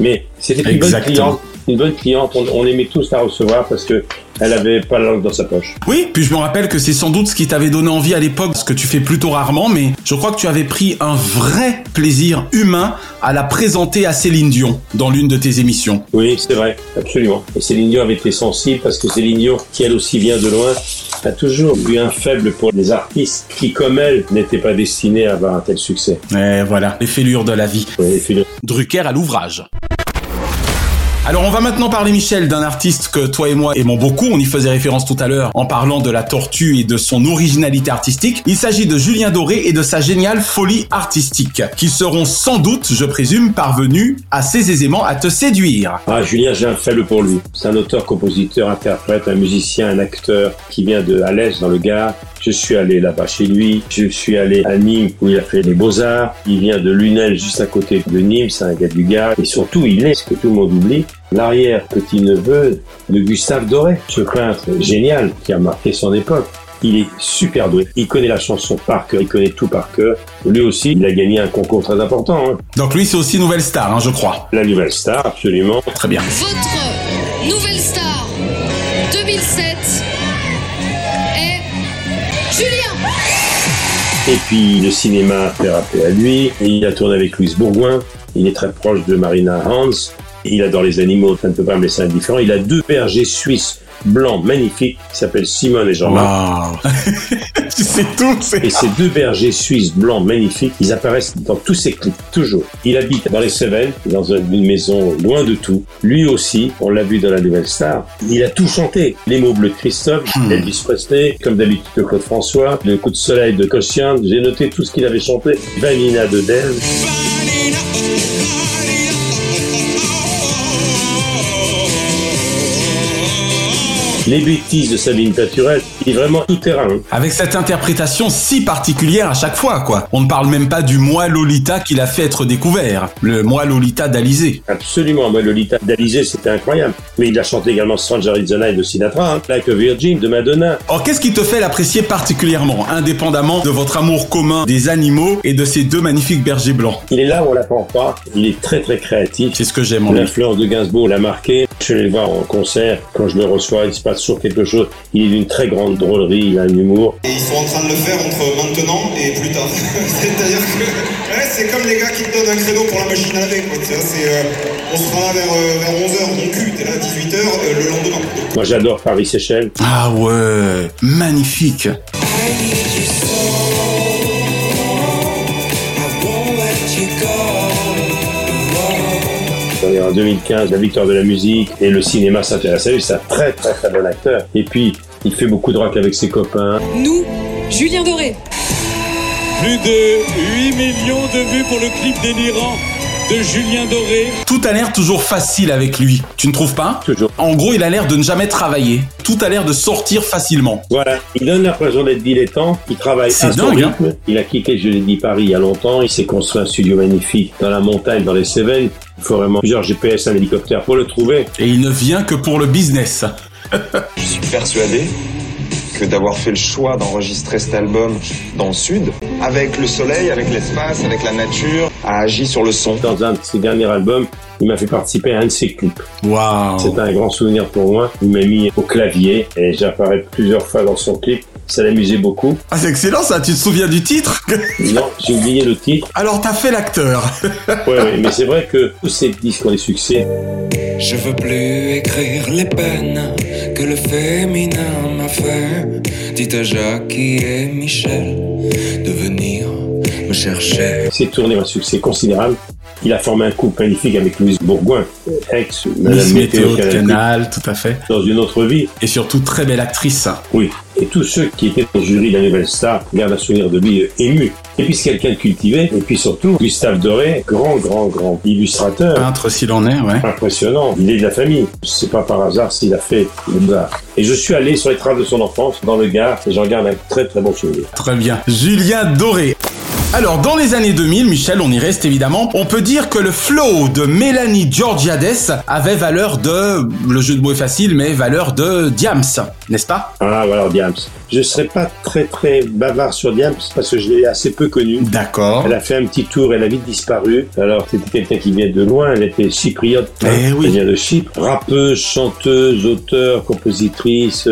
Mais c'était une bonne Exactement. cliente. Une bonne cliente. On, on aimait tous la recevoir parce que elle avait pas la langue dans sa poche. Oui, puis je me rappelle que c'est sans doute ce qui t'avait donné envie à l'époque, ce que tu fais plutôt rarement, mais je crois que tu avais pris un vrai plaisir humain à la présenter à Céline Dion dans l'une de tes émissions. Oui, c'est vrai, absolument. Et Céline Dion avait été sensible parce que Céline Dion, qui elle aussi vient de loin, a toujours eu un faible pour les artistes qui, comme elle, n'étaient pas destinés à avoir un tel succès. Et voilà, les fêlures de la vie. Oui, les fêlures. Drucker à l'ouvrage. Alors on va maintenant parler Michel d'un artiste que toi et moi aimons beaucoup, on y faisait référence tout à l'heure en parlant de la tortue et de son originalité artistique. Il s'agit de Julien Doré et de sa géniale folie artistique, qui seront sans doute, je présume, parvenus assez aisément à te séduire. Ah, Julien, j'ai un faible pour lui. C'est un auteur, compositeur, interprète, un musicien, un acteur qui vient de Alès dans le Gard. Je suis allé là-bas chez lui. Je suis allé à Nîmes où il a fait les beaux-arts. Il vient de Lunel, juste à côté de Nîmes. C'est un gars du Gard. Et surtout, il est, ce que tout le monde oublie, l'arrière-petit-neveu de Gustave Doré, ce peintre génial qui a marqué son époque. Il est super doué. Il connaît la chanson par cœur. Il connaît tout par cœur. Lui aussi, il a gagné un concours très important. hein. Donc lui c'est aussi nouvelle star, hein, je crois. La nouvelle star, absolument. Très bien. Votre nouvelle star 2007 Et puis le cinéma fait rappeler à lui. Il a tourné avec Louise Bourgoin. Il est très proche de Marina Hans. Il adore les animaux, ça ne peut pas me laisser indifférent. Il a deux bergers suisses blancs magnifiques qui s'appellent Simone et Jean-Marc. tout. Et ces deux bergers suisses blancs magnifiques, ils apparaissent dans tous ses clips, toujours. Il habite dans les Cévennes, dans une maison loin de tout. Lui aussi, on l'a vu dans la Nouvelle Star, il a tout chanté. Les mots bleus de Christophe, Elvis Presley, comme d'habitude de Claude François, le coup de soleil de Koscian, j'ai noté tout ce qu'il avait chanté. Vanina de Delve. Les bêtises de Sabine Paturel, il est vraiment tout terrain. hein. Avec cette interprétation si particulière à chaque fois, quoi. On ne parle même pas du moi Lolita qu'il a fait être découvert. Le moi Lolita d'Alizé. Absolument, moi Lolita d'Alizé, c'était incroyable. Mais il a chanté également Strange Arizona et de Sinatra, hein. Like a Virgin de Madonna. Or, qu'est-ce qui te fait l'apprécier particulièrement, indépendamment de votre amour commun des animaux et de ces deux magnifiques bergers blancs? Il est là où on l'apprend pas. Il est très très créatif. C'est ce que j'aime. L'influence de Gainsbourg l'a marqué. Je suis allé le voir en concert. Quand je le reçois, il se passe toujours quelque chose. Il est d'une très grande drôlerie. Il a un humour. Et ils sont en train de le faire entre maintenant et plus tard. C'est-à-dire que ouais, c'est comme les gars qui te donnent un créneau pour la machine à laver. Quoi. Euh, on sera là vers, euh, vers 11h, mon cul, t'es là à 18h euh, le lendemain. Moi, j'adore Paris Seychelles. Ah ouais, magnifique. On est en 2015, la victoire de la musique et le cinéma s'intéresse à lui. C'est un très très très bon acteur. Et puis, il fait beaucoup de rock avec ses copains. Nous, Julien Doré. Plus de 8 millions de vues pour le clip délirant de Julien Doré. Tout a l'air toujours facile avec lui. Tu ne trouves pas? Toujours. En gros, il a l'air de ne jamais travailler. Tout a l'air de sortir facilement. Voilà, il donne l'impression d'être dilettant, il travaille à son dingue, hein. rythme. Il a quitté, je l'ai dit, Paris il y a longtemps, il s'est construit un studio magnifique dans la montagne, dans les Cévennes. Il faut vraiment plusieurs GPS, un hélicoptère pour le trouver. Et il ne vient que pour le business. Je suis persuadé que d'avoir fait le choix d'enregistrer cet album dans le sud, avec le soleil, avec l'espace, avec la nature, a agi sur le son. Dans un de ses derniers albums, il m'a fait participer à un de ses clips. Waouh C'est un grand souvenir pour moi. Il m'a mis au clavier et j'apparais plusieurs fois dans son clip. Ça l'amusait beaucoup. Ah, c'est excellent ça, tu te souviens du titre? Non, j'ai oublié le titre. Alors t'as fait l'acteur. Ouais, ouais, mais c'est vrai que tous ces disques ont des succès. Je veux plus écrire les peines que le féminin m'a fait. Dites à Jackie et Michel de venir me chercher. C'est tourné un succès considérable. Il a formé un couple magnifique avec Louise Bourgoin, ex Madame Miss Météo de Canal+, tout à fait. dans une autre vie. Et surtout très belle actrice. Oui. Et tous ceux qui étaient au jury de la Nouvelle Star gardent un souvenir de lui euh, ému. Et puis c'est quelqu'un de cultivé. Et puis surtout, Gustave Doré, grand, grand, grand illustrateur. Peintre s'il en est, ouais. Impressionnant. Il est de la famille. C'est pas par hasard s'il a fait le bar. Et je suis allé sur les traces de son enfance dans le Gard et j'en garde un très très bon souvenir. Très bien. Julien Doré. Alors, dans les années 2000, Michel, on y reste évidemment, on peut dire que le flow de Mélanie Georgiades avait valeur de, le jeu de mots est facile, mais valeur de Diams, n'est-ce pas? Ah, voilà, Diams. Je serais pas très très bavard sur Diams parce que je l'ai assez peu connue. D'accord. Elle a fait un petit tour, elle a vite disparu. Alors, c'était quelqu'un qui vient de loin, elle était chypriote. hein. Eh oui. Elle vient de Chypre. Rappeuse, chanteuse, auteure, compositrice.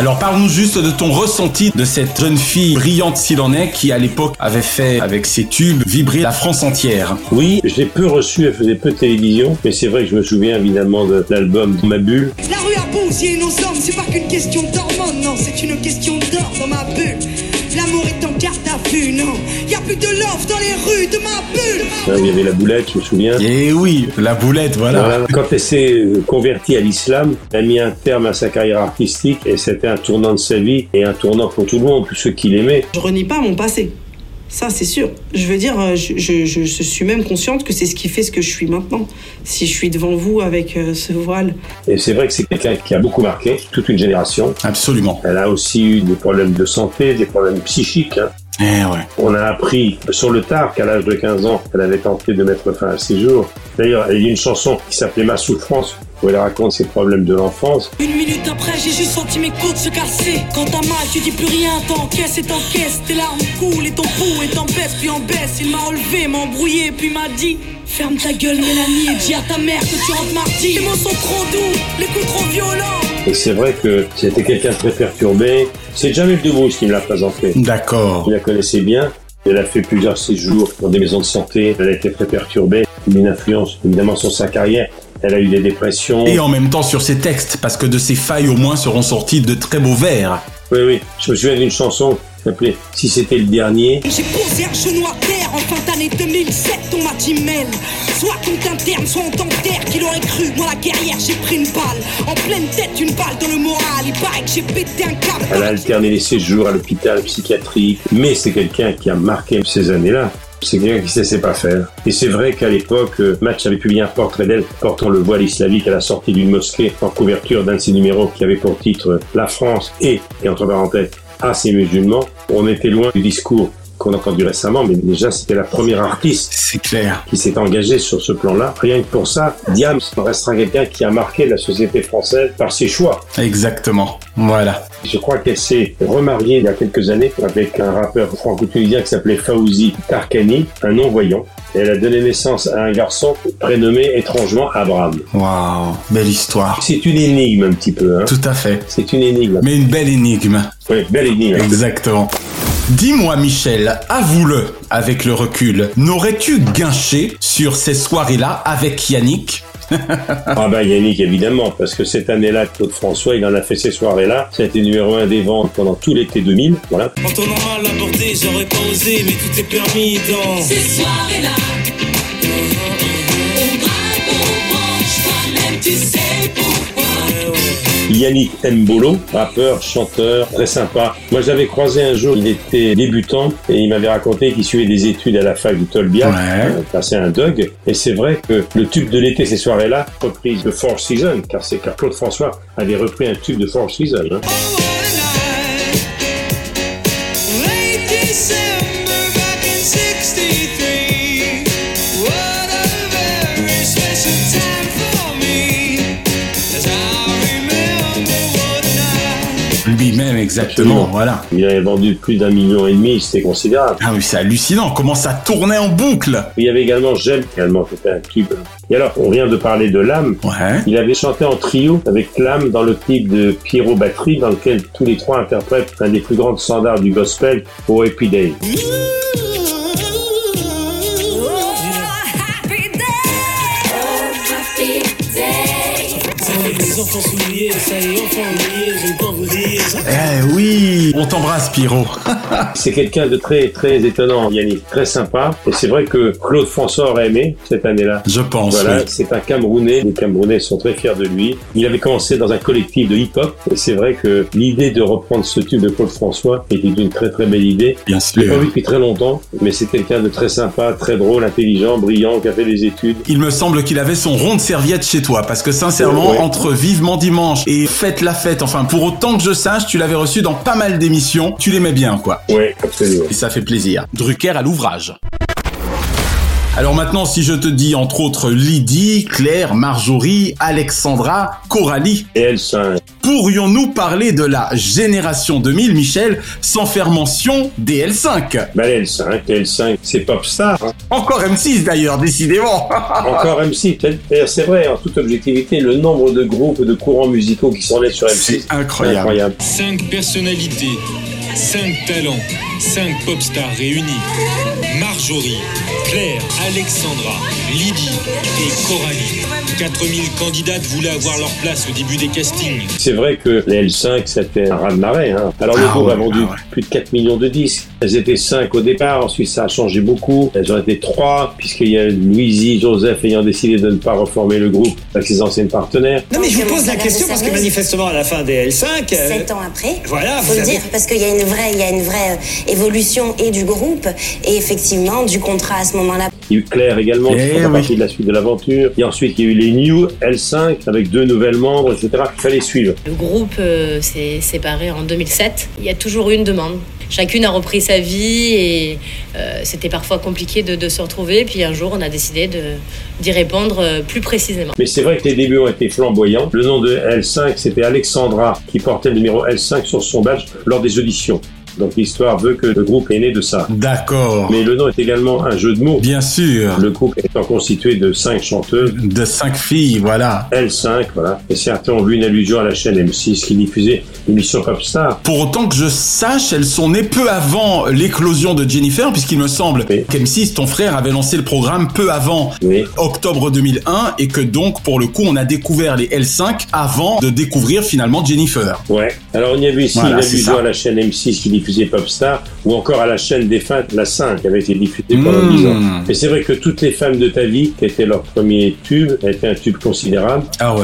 Alors parle-nous juste de ton ressenti de cette jeune fille brillante s'il en est qui à l'époque avait fait avec ses tubes vibrer la France entière. Oui, j'ai peu reçu, elle faisait peu de télévision, mais c'est vrai que je me souviens évidemment de l'album Ma Bulle. La rue a beau et nos hommes, c'est pas qu'une question d'hormones, non, c'est une question d'or dans ma bulle. L'amour est en garde à vue, non, y a plus de love dans les rues de ma bulle. Hein, Il y avait la boulette, je me souviens. Et oui, la boulette, voilà. Voilà. Quand elle s'est euh, convertie à l'islam, elle a mis un terme à sa carrière artistique et c'était un tournant de sa vie et un tournant pour tout le monde, pour ceux qui l'aimaient. Je renie pas mon passé. Ça, c'est sûr. Je veux dire, euh, je, je- je- je suis même consciente que c'est ce qui fait ce que je suis maintenant. Si je suis devant vous avec euh, ce voile. Et c'est vrai que c'est quelqu'un qui a beaucoup marqué toute une génération. Absolument. Elle a aussi eu des problèmes de santé, des problèmes psychiques. hein. Eh ouais. On a appris sur le tard qu'à l'âge de 15 ans, elle avait tenté de mettre fin à ses jours. D'ailleurs, elle a eu une chanson qui s'appelait Ma souffrance, où elle raconte ses problèmes de l'enfance. Une minute après, j'ai juste senti mes côtes se casser. Quand t'as mal, tu dis plus rien, t'encaisses et t'encaisses. Tes larmes coulent et ton pouls est en baisse, puis en baisse. Il m'a relevé, m'a embrouillé, puis m'a dit Ferme ta gueule, Mélanie, et dis à ta mère que tu rentres mardi. Les mots sont trop doux, les coups trop violents. Et c'est vrai que c'était quelqu'un de très perturbé. C'est Jamel Debbouze qui me l'a présenté. D'accord. Je la connaissais bien. Elle a fait plusieurs séjours dans des maisons de santé. Elle a été très perturbée. Une influence évidemment sur sa carrière. Elle a eu des dépressions. Et en même temps sur ses textes, parce que de ses failles au moins seront sortis de très beaux vers. Oui, oui. Je me souviens d'une chanson s'appelait Si c'était le dernier. J'ai posé un genou à terre en fin d'année 2007, on m'a dit mêle. Soit qu'on t'interne, soit on t'enterre. Qui l'aurait cru Moi, la guerrière, j'ai pris une balle. En pleine tête, une balle dans le moral. Il paraît que j'ai pété un câble. Elle a alterné les séjours à l'hôpital psychiatrique. Mais c'est quelqu'un qui a marqué ces années-là. C'est quelqu'un qui sait sait pas faire. Et c'est vrai qu'à l'époque, euh, Match avait publié un portrait d'elle portant le voile islamique à la sortie d'une mosquée en couverture d'un de ses numéros qui avait pour titre euh, La France et, et entre parenthèses, à ses musulmans. On était loin du discours qu'on a entendu récemment, mais déjà c'était la première artiste C'est clair. qui s'est engagée sur ce plan-là. Rien que pour ça, Diams restera quelqu'un qui a marqué la société française par ses choix. Exactement. Voilà. Je crois qu'elle s'est remariée il y a quelques années avec un rappeur franco-tunisien qui s'appelait Fauzi Tarkani, un non-voyant. Et elle a donné naissance à un garçon prénommé étrangement Abraham. Waouh, belle histoire. C'est une énigme un petit peu. Hein. Tout à fait. C'est une énigme. Mais une belle énigme. Oui, belle énigme. Exactement. Dis-moi, Michel, avoue-le avec le recul, n'aurais-tu guinché sur ces soirées-là avec Yannick? Ah bah Yannick évidemment, parce que cette année-là, Claude François, il en a fait ces soirées-là. Ça a été numéro un des ventes pendant tout l'été 2000. Voilà. Quand on a mal abordé, j'aurais pas osé, mais tout est permis dans ces soirées-là. On braque, on branche, toi-même tu sais. Yannick Mbolo, rappeur, chanteur, très sympa. Moi, j'avais croisé un jour, il était débutant et il m'avait raconté qu'il suivait des études à la fac du Tolbiac, euh, passé un Doug. Et c'est vrai que le tube de l'été, ces soirées-là, reprise de Four Seasons, car c'est car Claude François avait repris un tube de Four Seasons. hein. Exactement, voilà. Il avait vendu plus d'un million et demi, c'était considérable. Ah oui, c'est hallucinant, comment ça tournait en boucle Il y avait également J'aime, également, qui était un tube. Et alors, on vient de parler de Lame. Il avait chanté en trio avec Lame dans le clip de Pierrot Batterie, dans lequel tous les trois interprètent un des plus grands standards du gospel, au Happy Day. Enfants souliers, ça y est, enfants oubliés, dire. Eh oui, on t'embrasse, Pierrot. C'est quelqu'un de très, très étonnant, Yannick, très sympa. Et c'est vrai que Claude François aurait aimé cette année-là. Je pense, Voilà, oui. c'est un Camerounais. Les Camerounais sont très fiers de lui. Il avait commencé dans un collectif de hip-hop. Et c'est vrai que l'idée de reprendre ce tube de Claude François était une très, très belle idée. Bien Je l'ai pas vu depuis très longtemps, mais c'est quelqu'un de très sympa, très drôle, intelligent, brillant, qui a fait des études. Il me semble qu'il avait son rond de serviette chez toi, parce que sincèrement, Ouais. entre Vivement Dimanche et Faites la fête, enfin, pour autant que je sache, tu l'avais reçu dans pas mal d'émissions, tu l'aimais bien, quoi. Ouais, absolument. Et ça fait plaisir. Drucker à l'ouvrage. Alors maintenant, si je te dis entre autres Lydie, Claire, Marjorie, Alexandra, Coralie et L5, pourrions-nous parler de la génération 2000, Michel, sans faire mention des L5 Ben les L5, les L5, c'est Popstar. hein. Encore M6 d'ailleurs, décidément. Encore M6. D'ailleurs, c'est vrai, en toute objectivité, le nombre de groupes, de courants musicaux qui sont nés sur M6. C'est incroyable. incroyable. 5 personnalités, 5 talents, 5 pop stars réunis. Marjorie, Claire, Alexandra, Lydie et Coralie. 4000 candidates voulaient avoir leur place au début des castings. C'est vrai que les L5, c'était un raz-de-marée. Hein. Alors, le Ah groupe ouais, a vendu ah ouais. plus de 4 millions de disques. Elles étaient 5 au départ, ensuite ça a changé beaucoup. Elles ont été 3, puisqu'il y a Louisie, Joseph ayant décidé de ne pas reformer le groupe avec ses anciennes partenaires. Non mais je vous pose la question parce que manifestement à la fin des L5, euh, Sept ans après, voilà, faut vous le avez- dire, parce qu'il y a une vraie, il y a une vraie euh, évolution et du groupe et effectivement du contrat à ce moment-là. Il y a eu Claire également, qui Eh oui. partie de la suite de l'aventure. Et ensuite, il y a eu les New L5 avec deux nouvelles membres, etc. Il fallait suivre. Le groupe euh, s'est séparé en 2007. Il y a toujours eu une demande. Chacune a repris sa vie et euh, c'était parfois compliqué de, de se retrouver. Puis un jour, on a décidé de- d'y répondre euh, plus précisément. Mais c'est vrai que les débuts ont été flamboyants. Le nom de L5, c'était Alexandra, qui portait le numéro L5 sur son badge lors des auditions. Donc l'histoire veut que le groupe est né de ça. D'accord. Mais le nom est également un jeu de mots. Bien sûr. Le groupe étant constitué de cinq chanteuses. De cinq filles, voilà. L5, voilà. Et certains ont vu une allusion à la chaîne M6 qui diffusait l'émission Popstar. Pour autant que je sache, elles sont nées peu avant l'éclosion de Jennifer, puisqu'il me semble qu'M6, ton frère, avait lancé le programme peu avant octobre 2001, et que donc, pour le coup, on a découvert les L5 avant de découvrir finalement Jennifer. Ouais. Alors on y a vu ici Voilà, une allusion à la chaîne M6 qui diffusait Popstar, ou encore à la chaîne défunte, la 5, qui avait été diffusée pendant Mmh. 10 ans. Et c'est vrai que toutes les femmes de ta vie, qui était leur premier tube, a été un tube considérable. Ah ouais.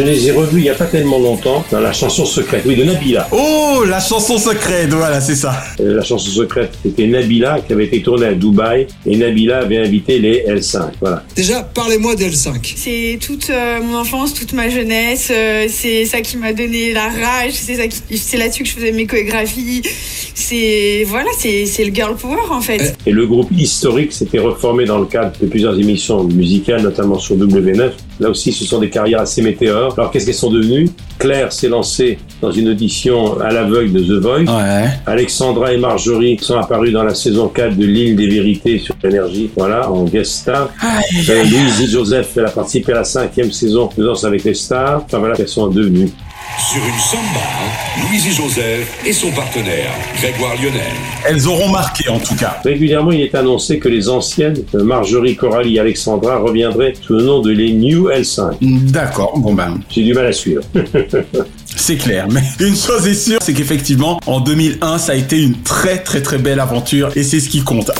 Je les ai revus il n'y a pas tellement longtemps dans la chanson secrète, oui, de Nabila. Oh, la chanson secrète, voilà, c'est ça. Euh, La chanson secrète, c'était Nabila qui avait été tournée à Dubaï et Nabila avait invité les L5. Voilà. Déjà, parlez-moi d'L5. C'est toute euh, mon enfance, toute ma jeunesse. euh, c'est ça qui m'a donné la rage. C'est ça qui- c'est là-dessus que je faisais mes chorégraphies. C'est voilà, c'est c'est le girl power en fait. Et le groupe historique s'était reformé dans le cadre de plusieurs émissions musicales, notamment sur W9. Là aussi, ce sont des carrières assez météores. Alors, qu'est-ce qu'elles sont devenues Claire s'est lancée dans une audition à l'aveugle de The Voice. Alexandra et Marjorie sont apparues dans la saison 4 de L'île des vérités sur l'énergie, voilà, en guest star. Euh, Louise et Joseph, elle a participé à la cinquième saison de Danse avec les stars. Enfin voilà, qu'elles sont devenues. Sur une samba, Louise et Joseph et son partenaire, Grégoire Lionel. Elles auront marqué en tout cas. Régulièrement, il est annoncé que les anciennes, euh, Marjorie, Coralie et Alexandra, reviendraient sous le nom de les New L5. D'accord, bon ben. J'ai du mal à suivre. C'est clair, mais une chose est sûre, c'est qu'effectivement, en 2001, ça a été une très très très belle aventure et c'est ce qui compte.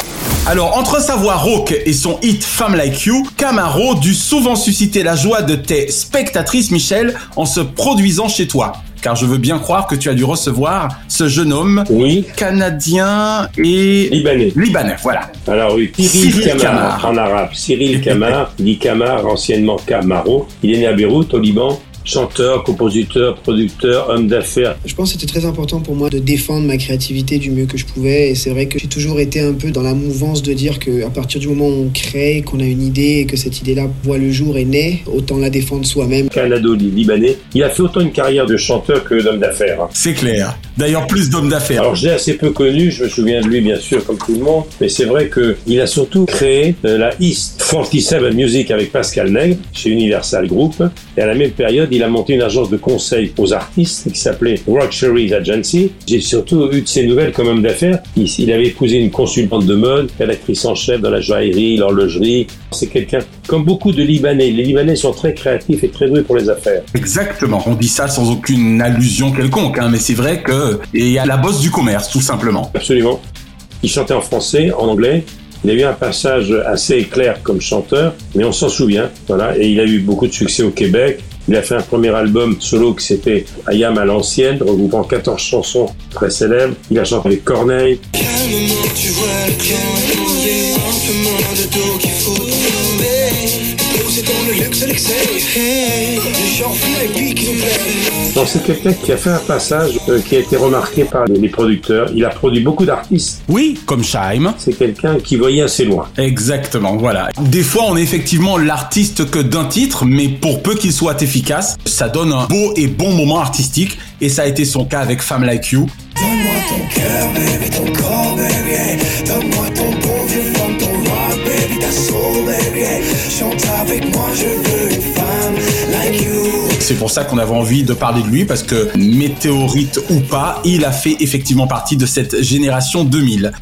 Alors, entre sa voix rauque et son hit Femme Like You, Camaro dut souvent susciter la joie de tes spectatrices, Michel, en se produisant chez toi. Car je veux bien croire que tu as dû recevoir ce jeune homme oui. canadien et libanais. Libanais, voilà. Alors oui, Cyril Kamar, en arabe. Cyril Kamar, dit Kamar, anciennement Camaro. Il est né à Beyrouth, au Liban. Chanteur, compositeur, producteur, homme d'affaires. Je pense que c'était très important pour moi de défendre ma créativité du mieux que je pouvais. Et c'est vrai que j'ai toujours été un peu dans la mouvance de dire qu'à partir du moment où on crée, qu'on a une idée et que cette idée-là voit le jour et naît, autant la défendre soi-même. Canado-libanais. Il a fait autant une carrière de chanteur que d'homme d'affaires. C'est clair. D'ailleurs, plus d'hommes d'affaires. Alors, j'ai assez peu connu, je me souviens de lui, bien sûr, comme tout le monde, mais c'est vrai qu'il a surtout créé euh, la East 47 Music avec Pascal Nègre chez Universal Group. Et à la même période, il a monté une agence de conseil aux artistes qui s'appelait Rock Agency. J'ai surtout eu de ses nouvelles comme homme d'affaires. Il, il avait épousé une consultante de mode, rédactrice en chef dans la joaillerie, l'horlogerie. C'est quelqu'un, comme beaucoup de Libanais. Les Libanais sont très créatifs et très doués pour les affaires. Exactement. On dit ça sans aucune allusion quelconque, hein, mais c'est vrai que et à la bosse du commerce, tout simplement. Absolument. Il chantait en français, en anglais. Il a eu un passage assez éclair comme chanteur, mais on s'en souvient. Voilà, et il a eu beaucoup de succès au Québec. Il a fait un premier album solo qui s'était Ayam à l'ancienne, regroupant 14 chansons très célèbres. Il a chanté avec Corneille. Calmement, tu vois le clan est posé, amplement de dos qu'il faut tomber. Posé dans le lyx et l'excès. Hey, le genre VIP qui nous plaît. Donc c'est quelqu'un qui a fait un passage euh, qui a été remarqué par les producteurs. Il a produit beaucoup d'artistes. Oui, comme Scheim. C'est quelqu'un qui voyait assez loin. Exactement, voilà. Des fois, on est effectivement l'artiste que d'un titre, mais pour peu qu'il soit efficace, ça donne un beau et bon moment artistique. Et ça a été son cas avec Femme Like You. Donne-moi ton cœur, baby, ton corps, baby. hey. Donne-moi C'est pour ça qu'on avait envie de parler de lui parce que météorite ou pas, il a fait effectivement partie de cette génération 2000.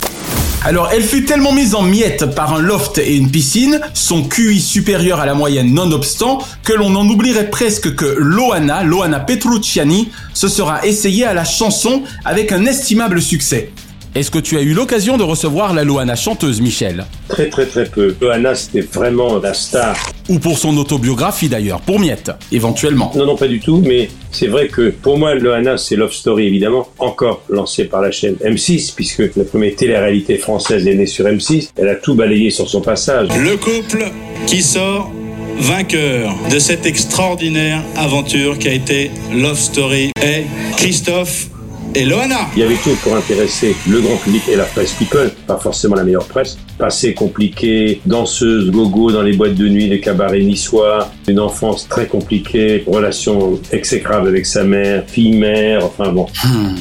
Alors, elle fut tellement mise en miettes par un loft et une piscine, son QI supérieur à la moyenne nonobstant, que l'on en oublierait presque que Loana, Loana Petrucciani, se sera essayée à la chanson avec un estimable succès. Est-ce que tu as eu l'occasion de recevoir la Loana chanteuse, Michel? Très très très peu. Johanna, c'était vraiment la star. Ou pour son autobiographie d'ailleurs, pour Miette, éventuellement. Non, non, pas du tout, mais c'est vrai que pour moi, Lohanna, c'est Love Story, évidemment, encore lancé par la chaîne M6, puisque la première télé-réalité française est née sur M6. Elle a tout balayé sur son passage. Le couple qui sort vainqueur de cette extraordinaire aventure qui a été Love Story est Christophe et. Il y avait tout pour intéresser le grand public et la presse people, pas forcément la meilleure presse. Passé compliqué, danseuse gogo dans les boîtes de nuit, les cabarets niçois, une enfance très compliquée, relation exécrable avec sa mère, fille-mère, enfin bon.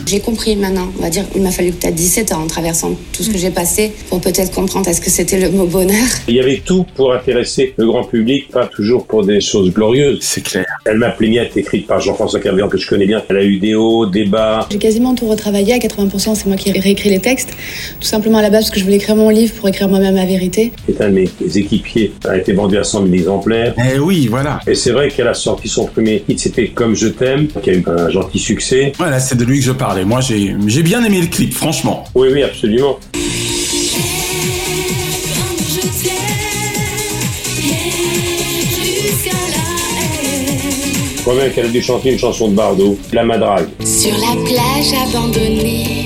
J'ai compris maintenant, on va dire, il m'a fallu peut-être 17 ans en traversant tout ce que j'ai passé pour peut-être comprendre est-ce que c'était le mot bonheur. Il y avait tout pour intéresser le grand public, pas toujours pour des choses glorieuses. C'est clair. Elle m'a plaignette, écrite par Jean-François Kervian, que je connais bien. Elle a eu des hauts, des bas. J'ai quasiment tout retravaillé, à 80% c'est moi qui ai réécrit les textes, tout simplement à la base parce que je voulais écrire mon livre pour écrire moi-même la vérité. C'est un de mes équipiers, a été vendu à 100 000 exemplaires. Eh oui, voilà. Et c'est vrai qu'elle a sorti son premier hit, c'était Comme je t'aime, qui a eu un gentil succès. Voilà, c'est de lui que je parlais. Moi, j'ai j'ai bien aimé le clip, franchement. Oui, oui, absolument. Je crois même qu'elle a dû chanter une chanson de Bardot, La Madrague. Sur la plage abandonnée,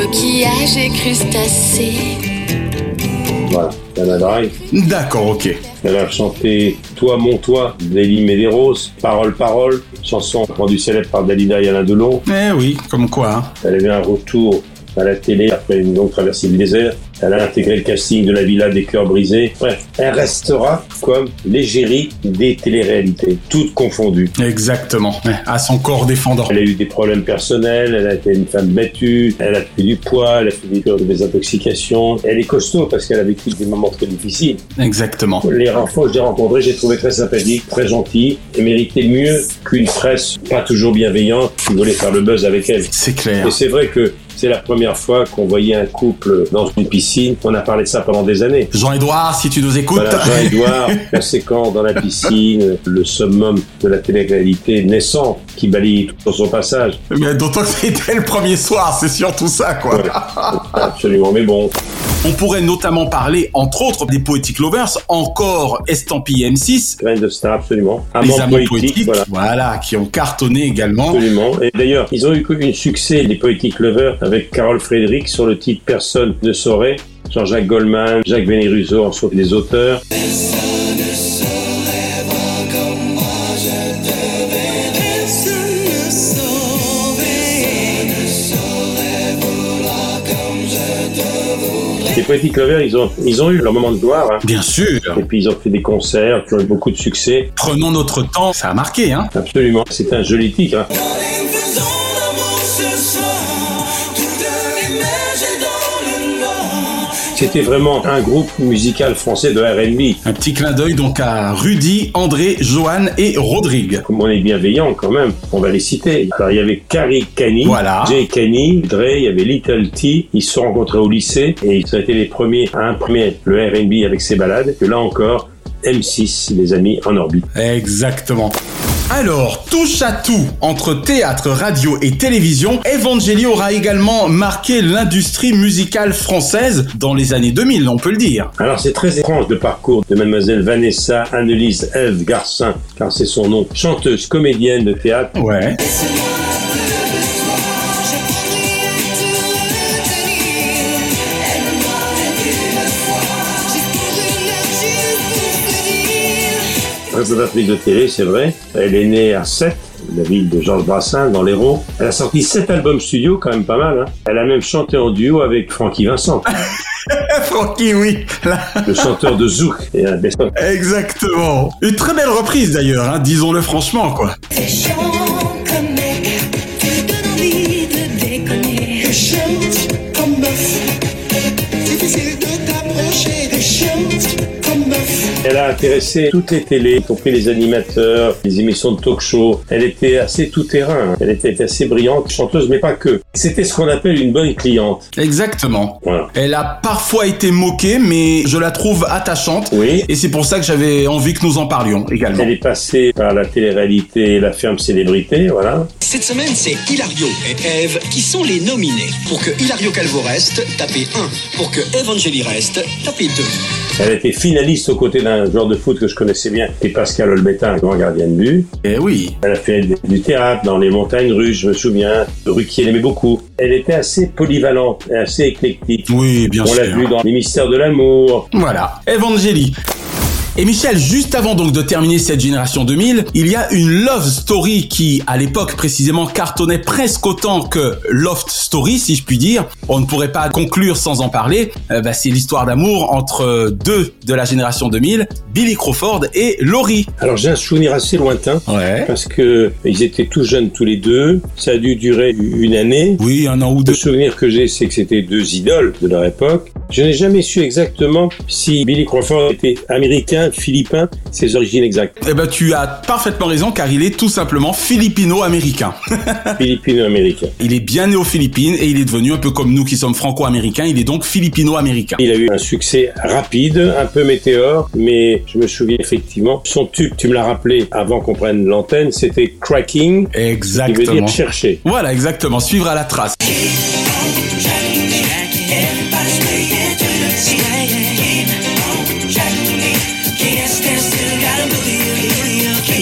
coquillages et crustacés. Voilà, La Madrague. D'accord, ok. Elle a chanté Toi, mon toi, d'Elie Medeiros, Parole, parole, chanson rendue célèbre par Dalida et Alain Delon. Eh oui, comme quoi. hein. Elle avait un retour à la télé après une longue traversée du désert. Elle a intégré le casting de la Villa des cœurs brisés. Bref, elle restera comme l'égérie des téléréalités, toutes confondues. Exactement. À son corps défendant. Elle a eu des problèmes personnels, elle a été une femme battue, elle a pris du poids, elle a fait des désintoxication. Elle est costaud parce qu'elle a vécu des moments très difficiles. Exactement. Les fois que je l'ai rencontrée, j'ai trouvé très sympathique, très gentille et méritait mieux qu'une presse pas toujours bienveillante qui voulait faire le buzz avec elle. C'est clair. Et c'est vrai que c'est la première fois qu'on voyait un couple dans une piscine. On a parlé de ça pendant des années. Jean-Edouard, si tu nous écoutes. Voilà, la séquence dans la piscine, le summum de la télé-réalité naissante qui balaye tout sur son passage. Mais d'autant que c'était le premier soir, c'est surtout ça, quoi. Absolument, mais bon. On pourrait notamment parler, entre autres, des Poetic Lovers, encore estampillés M6. Graines de star, absolument. Les Amants poétiques, poétiques, voilà. voilà. qui ont cartonné également. Absolument. Et d'ailleurs, ils ont eu un succès, les Poetic Lovers, avec Carole Frédéric sur le titre Personne ne saurait. Jean-Jacques Goldman, Jacques Vénéruso en sont des auteurs. Poetic Lovers, ils ont, ils ont eu leur moment de gloire. hein. Bien sûr. Et puis ils ont fait des concerts qui ont eu beaucoup de succès. Prenons notre temps, ça a marqué, hein. Absolument. C'est un joli titre. hein. C'était vraiment un groupe musical français de R&B. Un petit clin d'œil donc à Rudy, André, Johan et Rodrigue. Comme on est bienveillant quand même, on va les citer. Alors il y avait Carrie Canny, Voilà. Jay Canny, Dre, il y avait Little T. Ils se sont rencontrés au lycée et ils ont été les premiers à imprimer le R&B avec ses balades. Et là encore, M6, les amis, en orbite. Exactement. Alors, touche à tout entre théâtre, radio et télévision, Evangeli aura également marqué l'industrie musicale française dans les années 2000, on peut le dire. Alors c'est très étrange le parcours de mademoiselle Vanessa Annelise Eve Garcin, car c'est son nom, chanteuse, comédienne de théâtre. Ouais. Présentatrice de télé, c'est vrai. Elle est née à Sète, la ville de Georges Brassens, dans l'Hérault. Elle a sorti sept albums studio, quand même pas mal. Hein. Elle a même chanté en duo avec Francky Vincent, Francky, oui. Là. le chanteur de Zouk et. Exactement. Une très belle reprise d'ailleurs, hein, disons-le franchement, quoi. Elle a intéressé toutes les télés, y compris les animateurs, les émissions de talk-show. Elle était assez tout-terrain. hein. Elle était assez brillante, chanteuse, mais pas que. C'était ce qu'on appelle une bonne cliente. Exactement. Voilà. Elle a parfois été moquée, mais je la trouve attachante. Oui. Et c'est pour ça que j'avais envie que nous en parlions également. Elle est passée par la télé-réalité et la ferme célébrité, voilà. Cette semaine, c'est Hilario et Eve qui sont les nominés. Pour que Hilario Calvo reste, tapez 1. Pour que Evangeli reste, tapez 2. Elle était finaliste aux côtés d'un joueur de foot que je connaissais bien, qui est Pascal Olbetta, un grand gardien de but. Eh oui. Elle a fait du théâtre dans les montagnes russes, je me souviens. Ruquier l'aimait beaucoup. Elle était assez polyvalente et assez éclectique. Oui, bien On sûr. l'a vu dans Les Mystères de l'amour. Voilà, Evangeli. Et Michel, juste avant donc de terminer cette génération 2000, il y a une love story qui, à l'époque précisément, cartonnait presque autant que Loft Story, si je puis dire. On ne pourrait pas conclure sans en parler. Euh, bah, c'est l'histoire d'amour entre deux de la génération 2000, Billy Crawford et Laurie. Alors j'ai un souvenir assez lointain. Ouais. Parce que ils étaient tout jeunes tous les deux. Ça a dû durer une année. Oui, un an ou deux. Le souvenir que j'ai, c'est que c'était deux idoles de leur époque. Je n'ai jamais su exactement si Billy Crawford était américain, philippin, ses origines exactes. Eh ben, tu as parfaitement raison car il est tout simplement philippino-américain. Philippino-américain. Il est bien né aux Philippines et il est devenu un peu comme nous qui sommes franco-américains. Il est donc philippino-américain. Il a eu un succès rapide, un peu météore, mais je me souviens effectivement, son tube, tu me l'as rappelé avant qu'on prenne l'antenne, c'était Cracking, qui veut Exactement. dire chercher. Voilà, exactement. Suivre à la trace.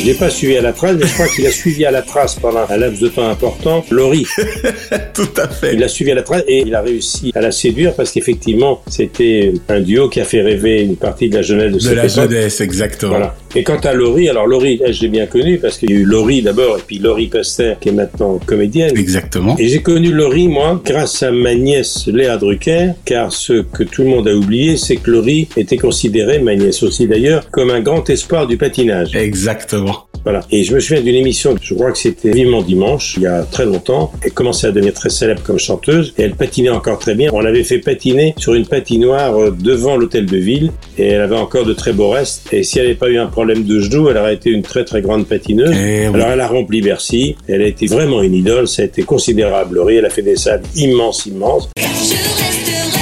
L'ai pas suivi à la trace, mais je crois qu'il a suivi à la trace pendant un laps de temps important Laurie. Tout à fait. Il l'a suivi à la trace et il a réussi à la séduire parce qu'effectivement, c'était un duo qui a fait rêver une partie de la jeunesse de, De cette la époque. jeunesse, exactement. Voilà. Et quant à Laurie, alors Laurie, elle, je l'ai bien connue parce qu'il y a eu Laurie d'abord et puis Laurie Pester qui est maintenant comédienne. Exactement. Et j'ai connu Laurie, moi, grâce à ma nièce Léa Drucker, car ce que tout le monde a oublié, c'est que Laurie était considérée, ma nièce aussi d'ailleurs, comme un grand espoir du patinage. Exactement. Voilà. Et je me souviens d'une émission, je crois que c'était Vivement Dimanche, il y a très longtemps. Elle commençait à devenir très célèbre comme chanteuse et elle patinait encore très bien. On l'avait fait patiner sur une patinoire euh, devant l'hôtel de ville et elle avait encore de très beaux restes. Et si elle n'avait pas eu un problème de genou, elle aurait été une très très grande patineuse. Eh oui. Alors elle a rempli Bercy. Elle a été vraiment une idole. Ça a été considérable. Elle a fait des salles immenses, immenses. Je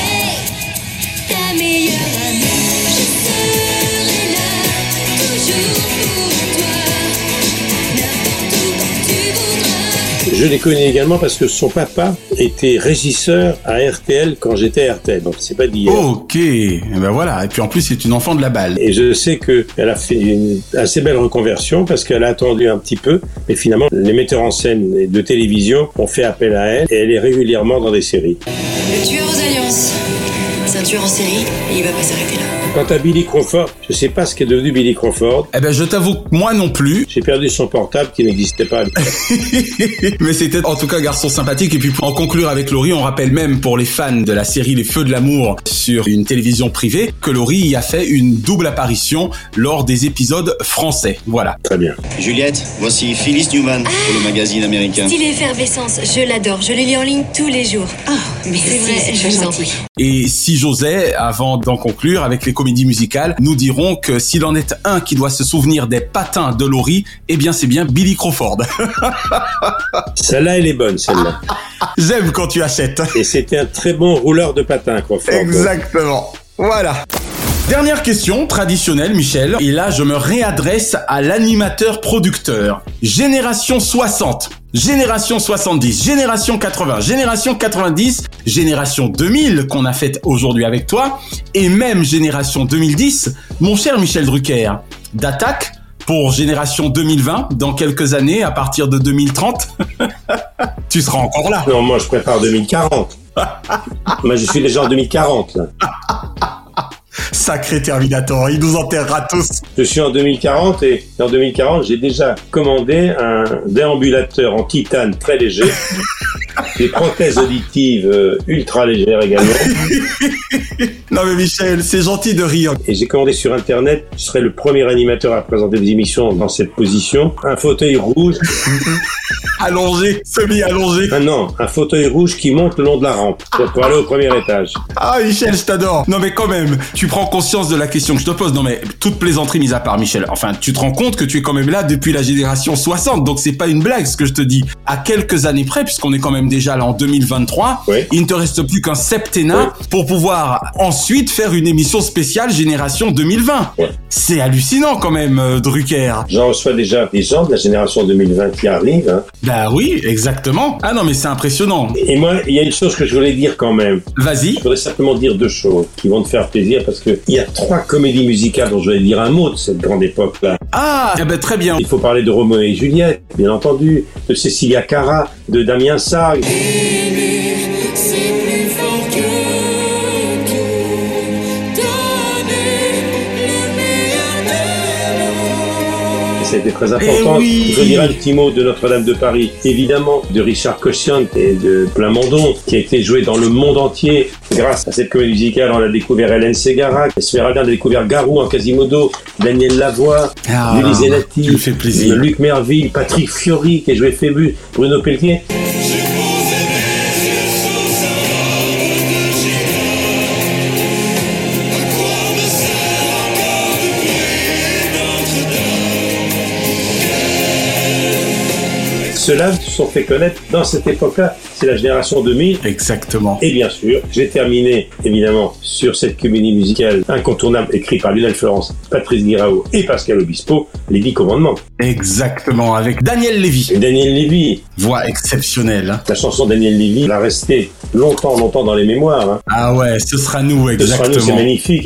Je l'ai connu également parce que son papa était régisseur à RTL quand j'étais à RTL. Donc c'est pas d'hier. Ok. Eh ben voilà. Et puis en plus, c'est une enfant de la balle. Et je sais qu'elle a fait une assez belle reconversion parce qu'elle a attendu un petit peu. Mais finalement, les metteurs en scène de télévision ont fait appel à elle et elle est régulièrement dans des séries. Le tueur aux alliances. C'est un tueur en série et il va pas s'arrêter là. Quant à Billy Crawford, je sais pas ce qu'est devenu Billy Crawford. Eh ben, je t'avoue que moi non plus. J'ai perdu son portable qui n'existait pas. Mais c'était en tout cas un garçon sympathique. Et puis pour en conclure avec Laurie, on rappelle même pour les fans de la série Les Feux de l'amour sur une télévision privée que Laurie y a fait une double apparition lors des épisodes français. Voilà. Très bien. Juliette, voici Phyllis Newman pour le magazine américain. Style effervescence, je l'adore. Je le lis en ligne tous les jours. Oh, mais c'est vrai, je vous en prie. Et si j'osais, avant d'en conclure avec les comédies musicales, nous dirons que s'il en est un qui doit se souvenir des patins de Laurie, eh bien c'est bien Billy Crawford. Celle-là, elle est bonne, celle-là. J'aime quand tu achètes. Et c'était un très bon rouleur de patins, Crawford. Exactement. Voilà. Dernière question traditionnelle, Michel. Et là, je me réadresse à l'animateur producteur. Génération 60, génération 70, génération 80, génération 90, génération 2000 qu'on a faite aujourd'hui avec toi, et même génération 2010. Mon cher Michel Drucker, d'attaque pour génération 2020 dans quelques années à partir de 2030. tu seras encore là. Non, moi je prépare 2040. moi je suis déjà en 2040. Là. Sacré Terminator, il nous enterrera tous. Je suis en 2040 et en 2040, j'ai déjà commandé un déambulateur en titane très léger, des prothèses auditives euh, ultra légères également. non mais Michel, c'est gentil de rire. Et j'ai commandé sur internet, je serai le premier animateur à présenter des émissions dans cette position, un fauteuil rouge. allongé, semi-allongé. Ah non, un fauteuil rouge qui monte le long de la rampe pour aller au premier étage. Ah Michel, je t'adore. Non mais quand même, tu prends conscience de la question que je te pose. Non mais toute plaisanterie mise à part, Michel. Enfin, tu te rends compte que tu es quand même là depuis la génération 60, donc c'est pas une blague ce que je te dis. À quelques années près, puisqu'on est quand même déjà là en 2023, il ne te reste plus qu'un septennat pour pouvoir ensuite faire une émission spéciale génération 2020. C'est hallucinant quand même, euh, Drucker. J'en reçois déjà des gens de la génération 2020 qui arrivent. Hein. Bah oui, exactement. Ah non mais c'est impressionnant. Et moi, il y a une chose que je voulais dire quand même. Vas-y. Je voudrais simplement dire deux choses qui vont te faire plaisir parce que il y a trois comédies musicales dont je vais dire un mot de cette grande époque-là. Ah, eh ben très bien. Il faut parler de Roméo et Juliette, bien entendu, de Cecilia Cara, de Damien Sargue. C'était très important. oui. Je dirais un petit mot de Notre-Dame de Paris, évidemment, de Richard Cochian et de Plamondon, qui a été joué dans le monde entier. Grâce à cette comédie musicale, on a découvert Hélène Ségara, Esmeralda, on a découvert Garou en Quasimodo, Daniel Lavoie, Ah, Louise Zenati. Luc Merville, Patrick Fiori, qui a joué Phébus, Bruno Pelletier. Ceux-là se sont fait connaître dans cette époque-là. C'est la génération 2000. Exactement. Et bien sûr, j'ai terminé évidemment sur cette comédie musicale incontournable écrite par Lionel Florence, Patrice Guirao et Pascal Obispo, Les Dix Commandements. Exactement, avec Daniel Lévy. Et Daniel Lévy. Voix exceptionnelle. hein. La chanson Daniel Lévy va rester longtemps, longtemps dans les mémoires. Hein. Ah ouais, ce sera nous, Ce sera nous, c'est exactement. magnifique.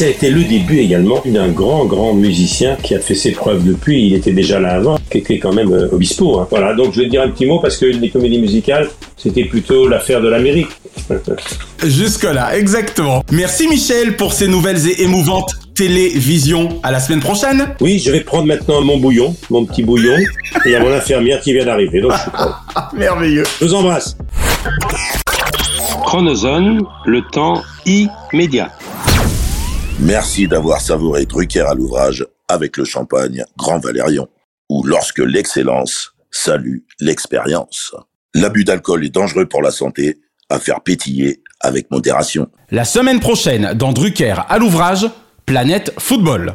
Ça a été le début également d'un grand, grand musicien qui a fait ses preuves depuis. Il était déjà là avant, qui était quand même euh, Obispo. hein. Voilà, donc je vais dire un petit mot parce que les comédies musicales, c'était plutôt l'affaire de l'Amérique. Jusque-là, exactement. Merci Michel pour ces nouvelles et émouvantes télévisions. À la semaine prochaine. Oui, je vais prendre maintenant mon bouillon, mon petit bouillon, et il y a mon infirmière qui vient d'arriver, donc je suis prêt. Merveilleux. Je vous embrasse. Chronozone, le temps immédiat. Merci d'avoir savouré Drucker à l'ouvrage avec le champagne Grand Valérion, ou lorsque l'excellence salue l'expérience. L'abus d'alcool est dangereux pour la santé, à faire pétiller avec modération. La semaine prochaine, dans Drucker à l'ouvrage, Planète Football.